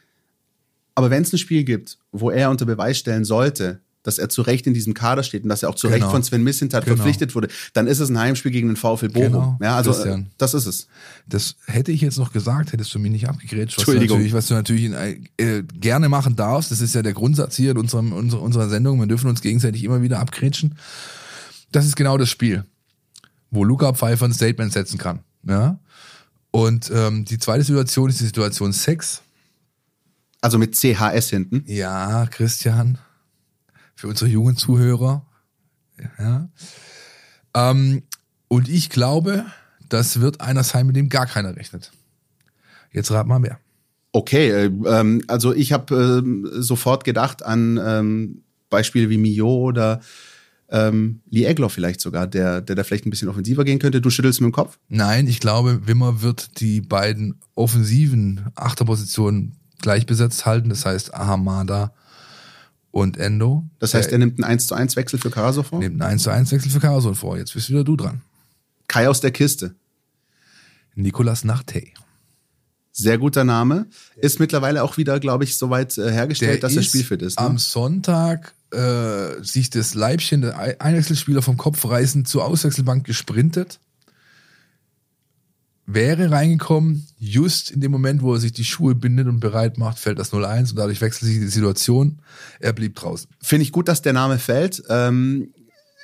aber wenn es ein Spiel gibt, wo er unter Beweis stellen sollte, dass er zu Recht in diesem Kader steht und dass er auch zu genau. Recht von Sven Missintat genau. verpflichtet wurde, dann ist es ein Heimspiel gegen den VfL Bochum. Genau. Ja, also Christian. das ist es. Das hätte ich jetzt noch gesagt, hättest du mich nicht abgegrätscht. Was Entschuldigung. Du was du natürlich in, äh, gerne machen darfst, das ist ja der Grundsatz hier in unserem, unserer, unserer Sendung, wir dürfen uns gegenseitig immer wieder abgrätschen. Das ist genau das Spiel, wo Luca Pfeiffer ein Statement setzen kann. Ja? Und ähm, die zweite Situation ist die Situation Sex. Also mit CHS hinten? Ja, Christian für unsere jungen Zuhörer. Ja. Ähm, und ich glaube, das wird einer sein, mit dem gar keiner rechnet. Jetzt rat mal mehr. Okay, äh, ähm, also ich habe äh, sofort gedacht an ähm, Beispiele wie Mio oder ähm, Lee Egloff vielleicht sogar, der, der da vielleicht ein bisschen offensiver gehen könnte. Du schüttelst mit dem Kopf? Nein, ich glaube, Wimmer wird die beiden offensiven Achterpositionen gleich besetzt halten. Das heißt, Ahamada und Endo. Das heißt, er nimmt einen 1 zu 1 Wechsel für Karaso vor? Nimmt einen 1 zu 1 Wechsel für Karaso vor. Jetzt bist wieder du dran. Kai aus der Kiste. Nikolas Nachtey. Sehr guter Name. Ist mittlerweile auch wieder, glaube ich, soweit äh, hergestellt, der dass er spielfit ist. Ne? Am Sonntag äh, sich das Leibchen der Einwechselspieler vom Kopf reißen zur Auswechselbank gesprintet wäre reingekommen, just in dem Moment, wo er sich die Schuhe bindet und bereit macht, fällt das 0-1 und dadurch wechselt sich die Situation. Er blieb draußen. Finde ich gut, dass der Name fällt. Ähm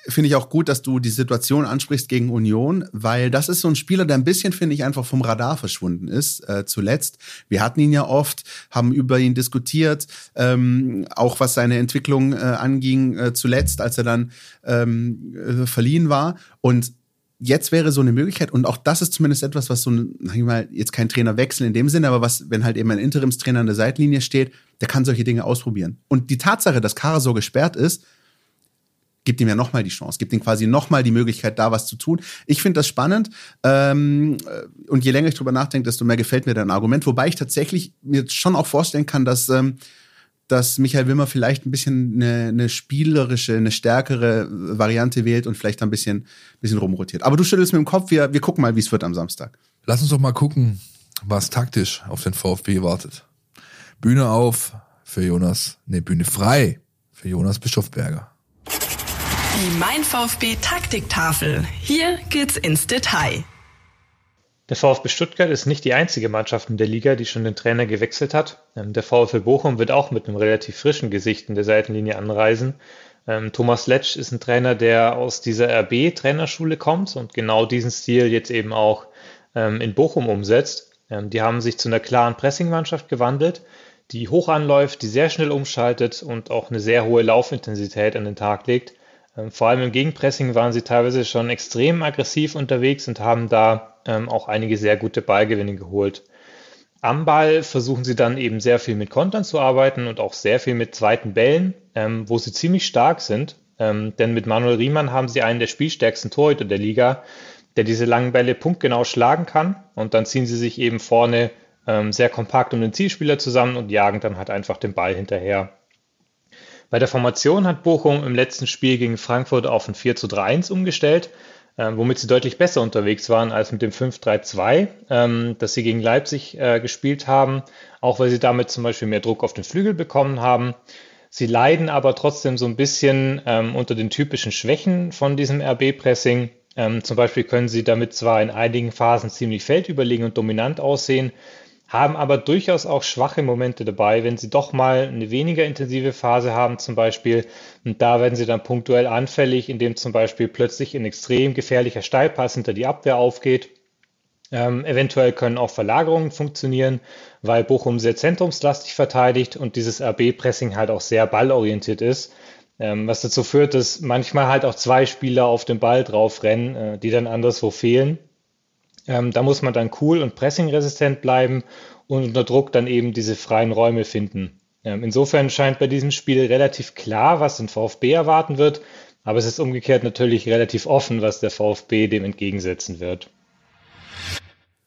Finde ich auch gut, dass du die Situation ansprichst gegen Union, weil das ist so ein Spieler, der ein bisschen, finde ich, einfach vom Radar verschwunden ist, äh, zuletzt. Wir hatten ihn ja oft, haben über ihn diskutiert, ähm, auch was seine Entwicklung äh, anging, äh, zuletzt, als er dann ähm, äh, verliehen war. Und jetzt wäre so eine Möglichkeit, und auch das ist zumindest etwas, was so, sag ich mal, jetzt kein Trainer wechseln in dem Sinne, aber was, wenn halt eben ein Interimstrainer an der Seitlinie steht, der kann solche Dinge ausprobieren. Und die Tatsache, dass Kara so gesperrt ist, gibt ihm ja nochmal die Chance, gibt ihm quasi nochmal die Möglichkeit, da was zu tun. Ich finde das spannend. Ähm, und je länger ich drüber nachdenke, desto mehr gefällt mir dein Argument. Wobei ich tatsächlich mir schon auch vorstellen kann, dass ähm, dass Michael Wimmer vielleicht ein bisschen eine, eine spielerische, eine stärkere Variante wählt und vielleicht ein bisschen, bisschen rumrotiert. Aber du schüttelst mit dem Kopf, wir, wir gucken mal, wie es wird am Samstag. Lass uns doch mal gucken, was taktisch auf den VfB wartet. Bühne auf für Jonas, ne, Bühne frei für Jonas Bischofberger. Die Mein VfB Taktiktafel. Hier geht's ins Detail. Der VfB Stuttgart ist nicht die einzige Mannschaft in der Liga, die schon den Trainer gewechselt hat. Ähm, der VfL Bochum wird auch mit einem relativ frischen Gesicht in der Seitenlinie anreisen. Ähm, Thomas Letsch ist ein Trainer, der aus dieser RB-Trainerschule kommt und genau diesen Stil jetzt eben auch ähm, in Bochum umsetzt. Die haben sich zu einer klaren Pressingmannschaft gewandelt, die hoch anläuft, die sehr schnell umschaltet und auch eine sehr hohe Laufintensität an den Tag legt. Vor allem im Gegenpressing waren sie teilweise schon extrem aggressiv unterwegs und haben da ähm, auch einige sehr gute Ballgewinne geholt. Am Ball versuchen sie dann eben sehr viel mit Kontern zu arbeiten und auch sehr viel mit zweiten Bällen, ähm, wo sie ziemlich stark sind. Ähm, denn mit Manuel Riemann haben sie einen der spielstärksten Torhüter der Liga, der diese langen Bälle punktgenau schlagen kann. Und dann ziehen sie sich eben vorne ähm, sehr kompakt um den Zielspieler zusammen und jagen dann halt einfach den Ball hinterher. Bei der Formation hat Bochum im letzten Spiel gegen Frankfurt auf ein 4 zu 3 1 umgestellt äh, womit sie deutlich besser unterwegs waren als mit dem 5-3-2, ähm, das sie gegen Leipzig äh, gespielt haben, auch weil sie damit zum Beispiel mehr Druck auf den Flügel bekommen haben. Sie leiden aber trotzdem so ein bisschen ähm, unter den typischen Schwächen von diesem RB-Pressing. Ähm, zum Beispiel können sie damit zwar in einigen Phasen ziemlich feldüberlegen und dominant aussehen, haben aber durchaus auch schwache Momente dabei, wenn sie doch mal eine weniger intensive Phase haben zum Beispiel. Und da werden sie dann punktuell anfällig, indem zum Beispiel plötzlich ein extrem gefährlicher Steilpass hinter die Abwehr aufgeht. Ähm, eventuell können auch Verlagerungen funktionieren, weil Bochum sehr zentrumslastig verteidigt und dieses RB-Pressing halt auch sehr ballorientiert ist. Ähm, was dazu führt, dass manchmal halt auch zwei Spieler auf den Ball drauf rennen, äh, die dann anderswo fehlen. Ähm, da muss man dann cool und pressingresistent bleiben und unter Druck dann eben diese freien Räume finden. Ähm, insofern scheint bei diesem Spiel relativ klar, was den VfB erwarten wird, aber es ist umgekehrt natürlich relativ offen, was der VfB dem entgegensetzen wird.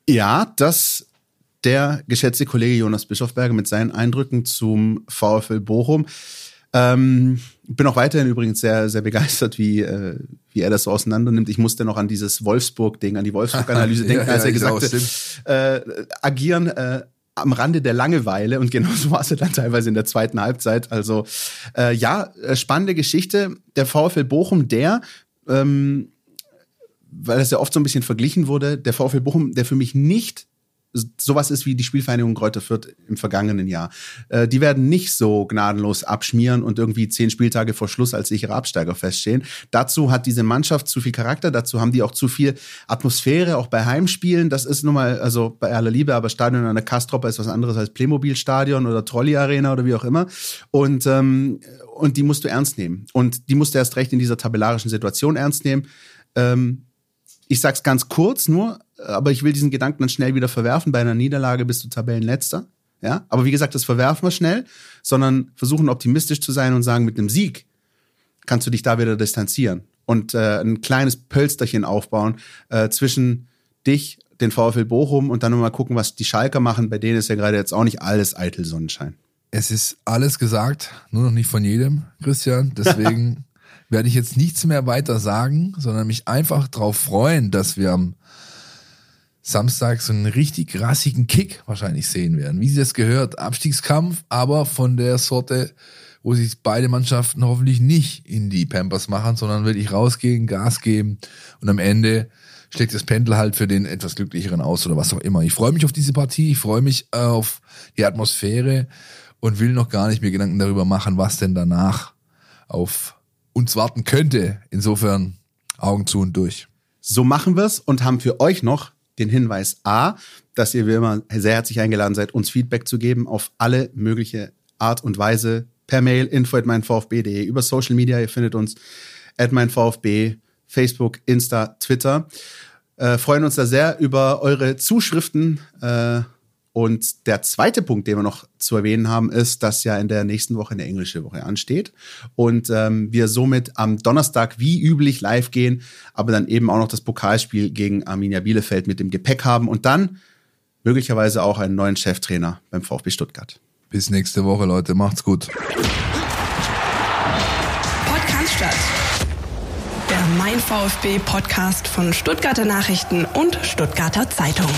Ja, das der geschätzte Kollege Jonas Bischofberger mit seinen Eindrücken zum VfL Bochum. Ähm, bin auch weiterhin übrigens sehr, sehr begeistert, wie, äh, wie er das so auseinander nimmt. Ich musste noch an dieses Wolfsburg-Ding, an die Wolfsburg-Analyse denken, ja, als er gesagt hat, äh, agieren äh, am Rande der Langeweile und genauso war es dann teilweise in der zweiten Halbzeit. Also äh, ja, äh, spannende Geschichte. Der VfL Bochum, der ähm, weil das ja oft so ein bisschen verglichen wurde, der VfL Bochum, der für mich nicht sowas ist wie die Spielvereinigung Kräuter Fürth im vergangenen Jahr. Äh, die werden nicht so gnadenlos abschmieren und irgendwie zehn Spieltage vor Schluss als sicherer Absteiger feststehen. Dazu hat diese Mannschaft zu viel Charakter, dazu haben die auch zu viel Atmosphäre, auch bei Heimspielen. Das ist nun mal, also bei aller Liebe, aber Stadion an der Kastropper ist was anderes als Playmobil-Stadion oder Trolley-Arena oder wie auch immer. Und, ähm, und die musst du ernst nehmen. Und die musst du erst recht in dieser tabellarischen Situation ernst nehmen. Ähm, ich sag's ganz kurz nur, aber ich will diesen Gedanken dann schnell wieder verwerfen. Bei einer Niederlage bist du Tabellenletzter. Ja, aber wie gesagt, das verwerfen wir schnell, sondern versuchen optimistisch zu sein und sagen, mit einem Sieg kannst du dich da wieder distanzieren und äh, ein kleines Pölsterchen aufbauen äh, zwischen dich, den VfL Bochum und dann mal gucken, was die Schalker machen. Bei denen ist ja gerade jetzt auch nicht alles eitel Sonnenschein. Es ist alles gesagt, nur noch nicht von jedem, Christian. Deswegen werde ich jetzt nichts mehr weiter sagen, sondern mich einfach darauf freuen, dass wir am Samstag so einen richtig rassigen Kick wahrscheinlich sehen werden. Wie sie das gehört, Abstiegskampf, aber von der Sorte, wo sich beide Mannschaften hoffentlich nicht in die Pampers machen, sondern wirklich rausgehen, Gas geben und am Ende schlägt das Pendel halt für den etwas glücklicheren aus oder was auch immer. Ich freue mich auf diese Partie, ich freue mich auf die Atmosphäre und will noch gar nicht mir Gedanken darüber machen, was denn danach auf uns warten könnte. Insofern Augen zu und durch. So machen wir's und haben für euch noch den Hinweis A, dass ihr wie immer sehr herzlich eingeladen seid, uns Feedback zu geben auf alle mögliche Art und Weise per Mail info at meinvfb.de, über Social Media, ihr findet uns at meinvfb, Facebook, Insta, Twitter. Äh, freuen uns da sehr über eure Zuschriften äh, und der zweite Punkt, den wir noch zu erwähnen haben, ist, dass ja in der nächsten Woche eine englische Woche ansteht und ähm, wir somit am Donnerstag wie üblich live gehen, aber dann eben auch noch das Pokalspiel gegen Arminia Bielefeld mit dem Gepäck haben und dann möglicherweise auch einen neuen Cheftrainer beim VfB Stuttgart. Bis nächste Woche, Leute. Macht's gut. Podcast statt. Der Mein VfB Podcast von Stuttgarter Nachrichten und Stuttgarter Zeitung.